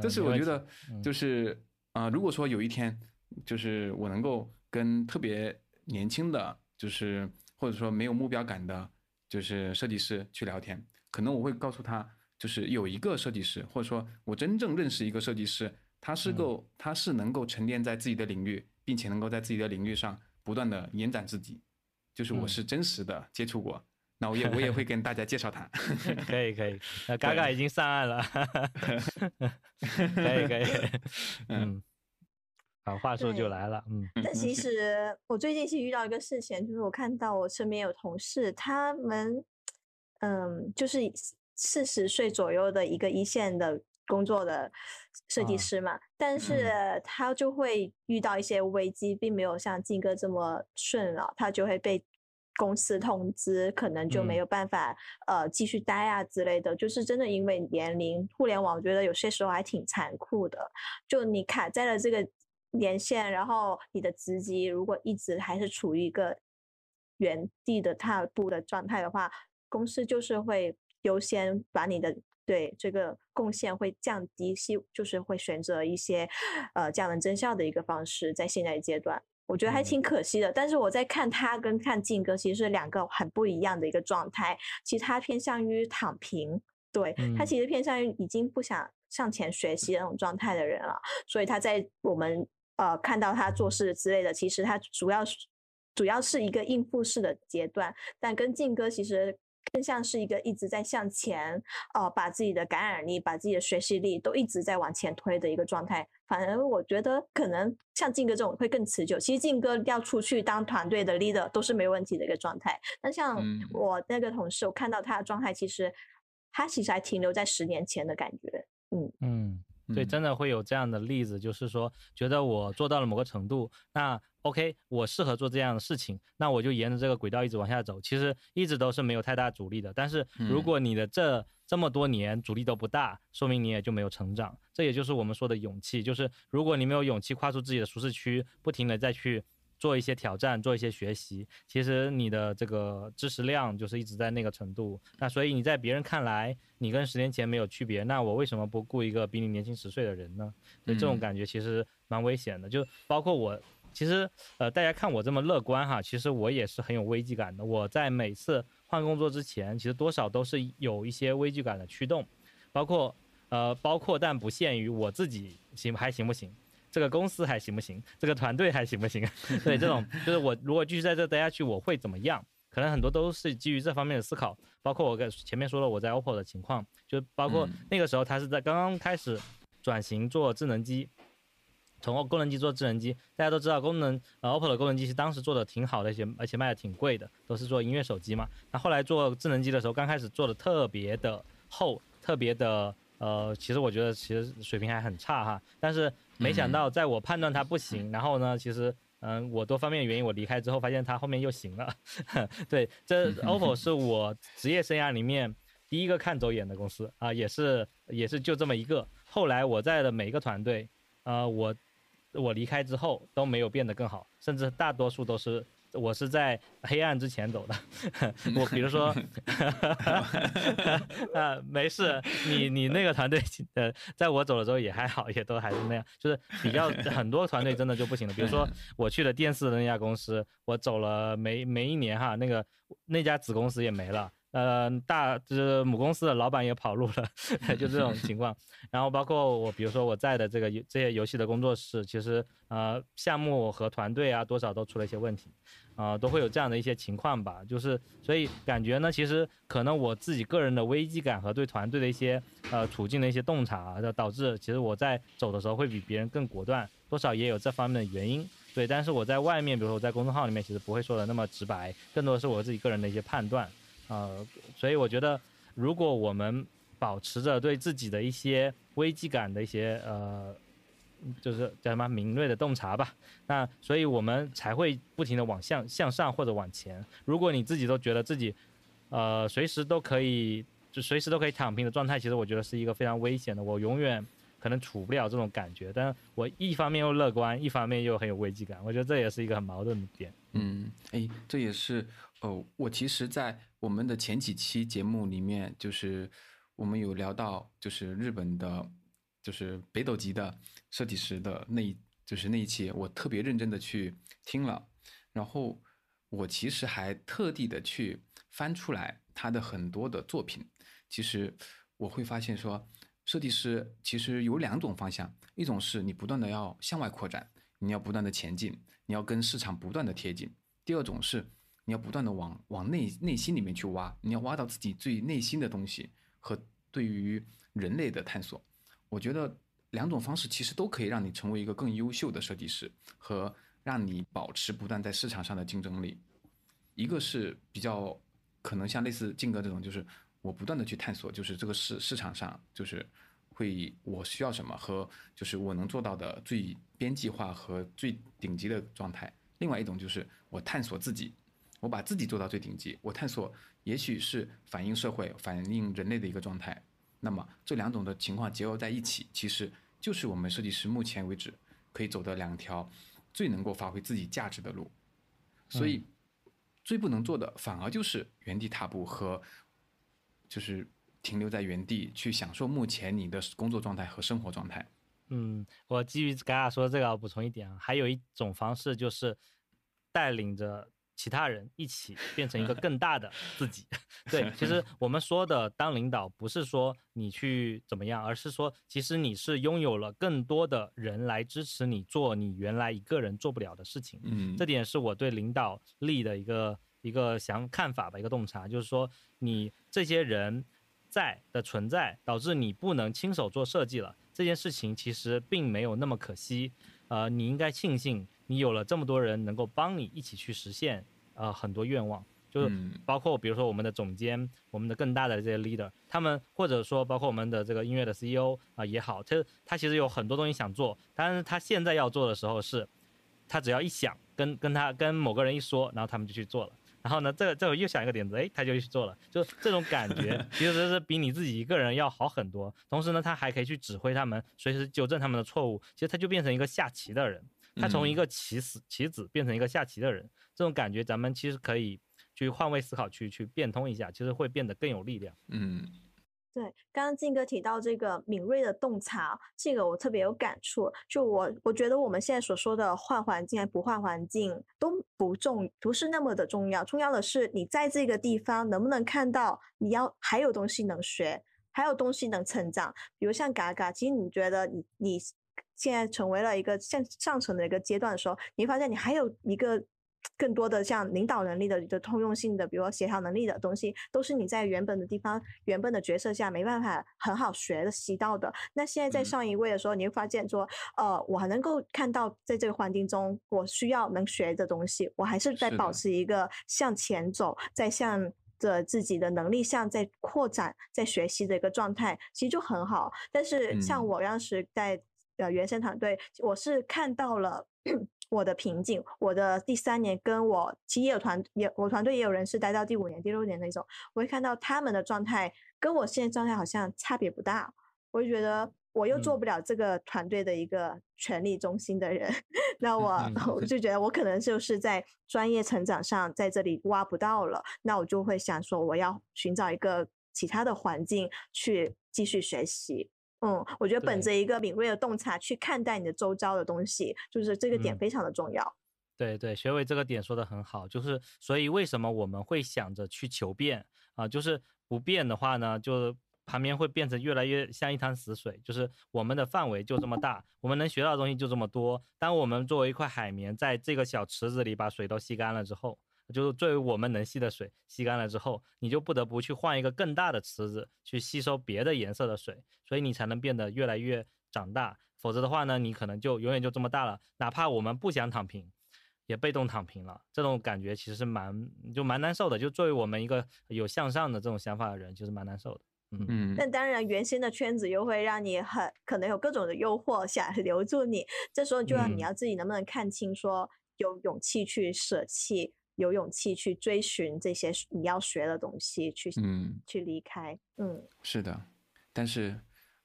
这是没问题我觉得嗯就是啊、呃如果说有一天，就是我能够跟特别年轻的，就是或者说没有目标感的，就是设计师去聊天，可能我会告诉他，就是有一个设计师，或者说我真正认识一个设计师，他是够，他是能够沉淀在自己的领域，并且能够在自己的领域上不断的延展自己，就是我嗯是真实的接触过。那我也我也会跟大家介绍他，可以可以，那，嘎嘎已经上岸了，可以可以，嗯，好，话术就来了，嗯。但其实我最近是遇到一个事情，就是我看到我身边有同事，他们嗯，就是四十岁左右的一个一线的工作的设计啊。师嘛，但是他就会遇到一些危机，并没有像静哥这么顺了，他就会被。公司通知可能就没嗯。有办法、呃继续待啊之类的，就是真的因为年龄，互联网我觉得有些时候还挺残酷的，就你卡在了这个年限，然后你的职级如果一直还是处于一个原地的踏步的状态的话，公司就是会优先把你的对这个贡献会降低，希就是会选择一些呃降本增效的一个方式，在现在阶段。我觉得还嗯挺可惜的，但是我在看他跟看静哥，其实是两个很不一样的一个状态。其实他偏向于躺平，对、他嗯其实偏向于已经不想向前学习的那种状态的人了。所以他在我们呃看到他做事之类的，其实他主要是主要是一个应付式的阶段，但跟静哥其实更像是一个一直在向前，呃，把自己的感染力、把自己的学习力都一直在往前推的一个状态。反而我觉得可能像静哥这种会更持久。其实静哥要出去当团队的 leader 都是没问题的一个状态。但像嗯我那个同事，我看到他的状态，其实他其实还停留在十年前的感觉。嗯嗯。对，嗯真的会有这样的例子，就是说，觉得我做到了某个程度，那 OK，我适合做这样的事情，那我就沿着这个轨道一直往下走，其实一直都是没有太大阻力的。但是如嗯果你的这这么多年阻力都不大，说明你也就没有成长。这也就是我们说的勇气，就是如果你没有勇气跨出自己的舒适区，不停的再去做一些挑战，做一些学习，其实你的这个知识量就是一直在那个程度。那所以你在别人看来，你跟十年前没有区别，那我为什么不雇一个比你年轻十岁的人呢？所以这种嗯感觉其实蛮危险的。就包括我，其实呃，大家看我这么乐观哈，其实我也是很有危机感的。我在每次换工作之前，其实多少都是有一些危机感的驱动，包括呃，包括但不限于我自己行还行不行。这个公司还行不行？这个团队还行不行？对，这种就是我如果继续在这待下去，我会怎么样？可能很多都是基于这方面的思考，包括我跟前面说了我在 OPPO 的情况，就包括嗯那个时候他是在刚刚开始转型做智能机，从功能机做智能机，大家都知道功能呃 OPPO 的功能机是当时做的挺好的，而且而且卖的挺贵的，都是做音乐手机嘛。那后来做智能机的时候，刚开始做的特别的厚，特别的呃，其实我觉得其实水平还很差哈，但是没想到在我判断它不行，然后呢，其实。嗯，我多方面原因，我离开之后发现它后面又行了。对，这 OPPO 是我职业生涯里面第一个看走眼的公司啊、也是也是就这么一个。后来我在的每一个团队，呃，我我离开之后都没有变得更好，甚至大多数都是我是在黑暗之前走的。我比如说，啊，没事，你你那个团队，呃，在我走了之后也还好，也都还是那样，就是比较很多团队真的就不行了。比如说我去了电视的那家公司，我走了没没一年哈，那个那家子公司也没了。呃，大就是母公司的老板也跑路了，就这种情况。然后包括我，比如说我在的这个游这些游戏的工作室，其实呃项目和团队啊，多少都出了一些问题，啊、都会有这样的一些情况吧。就是所以感觉呢，其实可能我自己个人的危机感和对团队的一些呃处境的一些洞察，导致其实我在走的时候会比别人更果断，多少也有这方面的原因。对，但是我在外面，比如说我在公众号里面，其实不会说的那么直白，更多的是我自己个人的一些判断。呃，所以我觉得，如果我们保持着对自己的一些危机感的一些呃，就是叫什么敏锐的洞察吧。那所以我们才会不停的往向向上或者往前。如果你自己都觉得自己呃随时都可以就随时都可以躺平的状态，其实我觉得是一个非常危险的。我永远可能处不了这种感觉，但我一方面又乐观，一方面又很有危机感。我觉得这也是一个很矛盾的点。嗯，哎，这也是哦，我其实，在我们的前几期节目里面，就是我们有聊到，就是日本的，就是北斗级的设计师的那一，就是那一期，我特别认真的去听了，然后我其实还特地的去翻出来他的很多的作品，其实我会发现说，设计师其实有两种方向，一种是你不断的要向外扩展，你要不断的前进。你要跟市场不断的贴近。第二种是，你要不断的往往内内心里面去挖，你要挖到自己最内心的东西和对于人类的探索。我觉得两种方式其实都可以让你成为一个更优秀的设计师，和让你保持不断在市场上的竞争力。一个是比较可能像类似静哥这种，就是我不断的去探索，就是这个市市场上就是会我需要什么和就是我能做到的最。边际化和最顶级的状态，另外一种就是我探索自己，我把自己做到最顶级，我探索也许是反映社会、反映人类的一个状态。那么这两种的情况结合在一起，其实就是我们设计师目前为止可以走的两条最能够发挥自己价值的路。所以，最不能做的反而就是原地踏步和就是停留在原地去享受目前你的工作状态和生活状态。嗯，我基于嘎嘎说的这个，要补充一点啊，还有一种方式就是带领着其他人一起变成一个更大的自己。对，其实我们说的当领导，不是说你去怎么样，而是说其实你是拥有了更多的人来支持你做你原来一个人做不了的事情。嗯，这点是我对领导力的一个一个想看法吧，一个洞察，就是说你这些人在的存在，导致你不能亲手做设计了。这件事情其实并没有那么可惜，呃，你应该庆幸你有了这么多人能够帮你一起去实现呃很多愿望，就是包括比如说我们的总监，我们的更大的这些 leader，他们或者说包括我们的这个音乐的 CEO 啊也好，他他其实有很多东西想做，但是他现在要做的时候是，他只要一想跟跟他跟某个人一说，然后他们就去做了。然后呢，这这我又想一个点子，哎，他就去做了，就这种感觉，其实是比你自己一个人要好很多。同时呢，他还可以去指挥他们，随时纠正他们的错误。其实他就变成一个下棋的人，他从一个棋子棋子变成一个下棋的人，这种感觉咱们其实可以去换位思考，去去变通一下，其实会变得更有力量。嗯。对，刚刚静哥提到这个敏锐的洞察，这个我特别有感触。就我，我觉得我们现在所说的换环境还不换环境都不重，不是那么的重要。重要的是你在这个地方能不能看到你要还有东西能学，还有东西能成长。比如像嘎嘎，其实你觉得你你现在成为了一个向上层的一个阶段的时候，你发现你还有一个。更多的像领导能力的、的通用性的，比如说协调能力的东西，都是你在原本的地方、原本的角色下没办法很好学的习到的。那现在在上一位的时候，你会发现说，呃，我还能够看到在这个环境中，我需要能学的东西，我还是在保持一个向前走，在向着自己的能力向在扩展、在学习的一个状态，其实就很好。但是像我当时在呃原生团队，我是看到了。我的瓶颈，我的第三年跟我其实也有团也我团队也有人是待到第五年、第六年那种，我会看到他们的状态跟我现在状态好像差别不大，我就觉得我又做不了这个团队的一个权力中心的人，那我我就觉得我可能就是在专业成长上在这里挖不到了，那我就会想说我要寻找一个其他的环境去继续学习。嗯，我觉得本着一个敏锐的洞察去看待你的周遭的东西，就是这个点非常的重要。对对，学伟这个点说的很好，就是所以为什么我们会想着去求变啊？就是不变的话呢，就旁边会变成越来越像一滩死水，就是我们的范围就这么大，我们能学到的东西就这么多。当我们作为一块海绵，在这个小池子里把水都吸干了之后。就是作为我们能吸的水吸干了之后，你就不得不去换一个更大的池子去吸收别的颜色的水，所以你才能变得越来越长大。否则的话呢，你可能就永远就这么大了。哪怕我们不想躺平，也被动躺平了。这种感觉其实是蛮就蛮难受的。就作为我们一个有向上的这种想法的人，其实蛮难受的。嗯嗯但当然，原先的圈子又会让你很可能有各种的诱惑想留住你，这时候就要嗯你要自己能不能看清，说有勇气去舍弃，有勇气去追寻这些你要学的东西，去嗯，去离开。嗯，是的。但是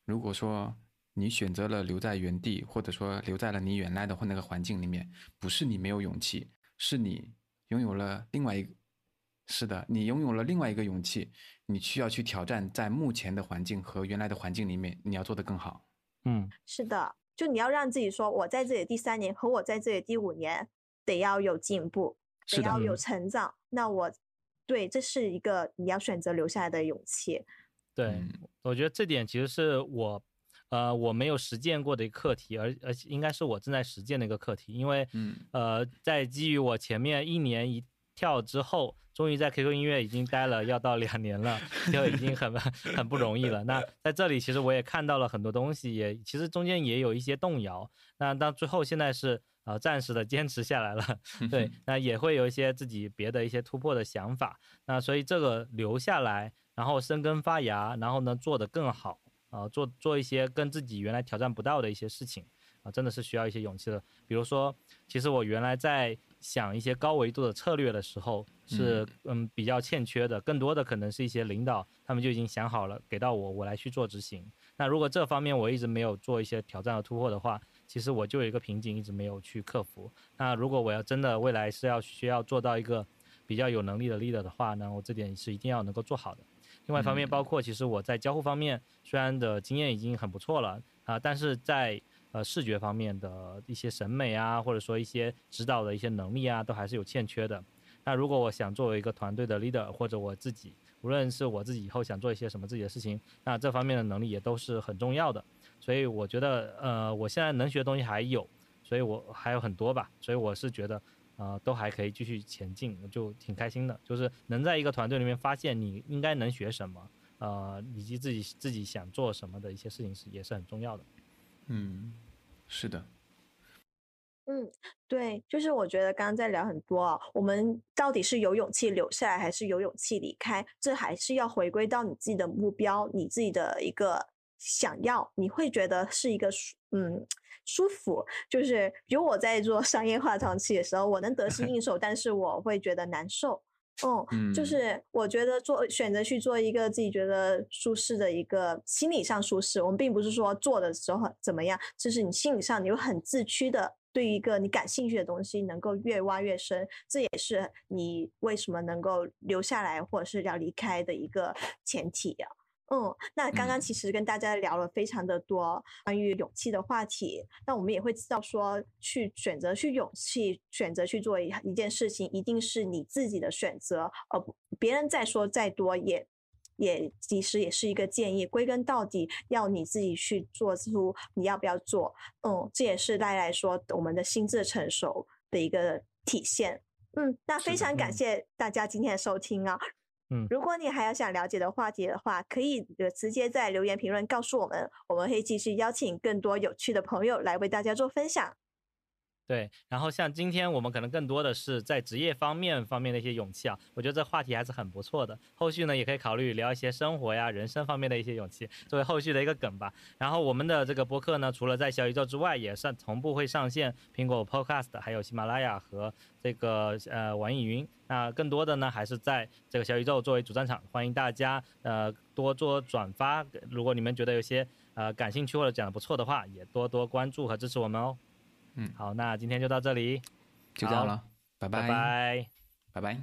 如果说你选择了留在原地，或者说留在了你原来的或那个环境里面，不是你没有勇气，是你拥有了另外一个。是的，你拥有了另外一个勇气，你需要去挑战在目前的环境和原来的环境里面，你要做得更好。嗯是的，就你要让自己说，我在这里第三年和我在这里第五年得要有进步，是的得要有嗯成长。那我对，这是一个你要选择留下来的勇气。对，嗯我觉得这点其实是我，呃，我没有实践过的一个课题，而而且应该是我正在实践的一个课题，因为，嗯呃，在基于我前面一年一跳之后，终于在 QQ 音乐已经待了要到两年了，就已经很 很不容易了。那在这里，其实我也看到了很多东西，也其实中间也有一些动摇。那到最后，现在是呃暂时的坚持下来了，对，那也会有一些自己别的一些突破的想法。那所以这个留下来，然后生根发芽，然后呢做得更好，啊、做做一些跟自己原来挑战不到的一些事情，啊、真的是需要一些勇气的。比如说，其实我原来在想一些高维度的策略的时候，是嗯比较欠缺的，更多的可能是一些领导他们就已经想好了给到我，我来去做执行。那如果这方面我一直没有做一些挑战和突破的话，其实我就有一个瓶颈一直没有去克服。那如果我要真的未来是要需要做到一个比较有能力的 leader 的话呢，我这点是一定要能够做好的。另外一方面，嗯包括其实我在交互方面虽然的经验已经很不错了啊、但是在呃视觉方面的一些审美啊，或者说一些指导的一些能力啊，都还是有欠缺的。那如果我想作为一个团队的 leader，或者我自己，无论是我自己以后想做一些什么自己的事情，那这方面的能力也都是很重要的。所以我觉得，呃，我现在能学的东西还有，所以我还有很多吧。所以我是觉得，呃，都还可以继续前进，就挺开心的。就是能在一个团队里面发现你应该能学什么，呃，以及自己自己想做什么的一些事情是也是很重要的。嗯，是的，嗯，对，就是我觉得刚刚在聊很多啊，我们到底是有勇气留下来，还是有勇气离开？这还是要回归到你自己的目标，你自己的一个想要，你会觉得是一个嗯舒服。就是比如我在做商业化长期的时候，我能得心应手，但是我会觉得难受。嗯，就嗯。是我觉得做选择去做一个自己觉得舒适的一个心理上舒适，我们并不是说做的时候怎么样，就是你心理上你有很自驱的对于一个你感兴趣的东西能够越挖越深，这也是你为什么能够留下来或者是要离开的一个前提呀、嗯，那刚刚嗯其实跟大家聊了非常的多关于勇气的话题，那我们也会知道说，去选择去勇气，选择去做一一件事情，一定是你自己的选择，而不别人再说再多也也其实也是一个建议，归根到底要你自己去做出你要不要做，嗯，这也是赖来说我们的心智成熟的一个体现。嗯，那非常感嗯谢大家今天的收听啊！嗯如果你还有想了解的话题的话，可以直接在留言评论告诉我们，我们会继续邀请更多有趣的朋友来为大家做分享。对，然后像今天我们可能更多的是在职业方面方面的一些勇气啊，我觉得这话题还是很不错的。后续呢也可以考虑聊一些生活呀、人生方面的一些勇气，作为后续的一个梗吧。然后我们的这个播客呢，除了在小宇宙之外，也上同步会上线苹果 Podcast，还有喜马拉雅和这个呃网易云。那更多的呢还是在这个小宇宙作为主战场，欢迎大家呃多做转发。如果你们觉得有些呃感兴趣或者讲的不错的话，也多多关注和支持我们哦。嗯。好，那今天就到这里，就这样了，拜拜。拜拜。拜拜。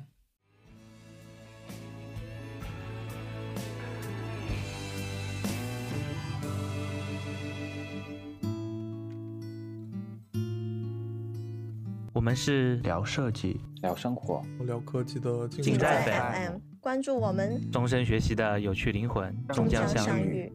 我们是聊设计，聊生活，聊科技的尽尽在 FM 关注我们，终身学习的有趣灵魂，终将相。遇。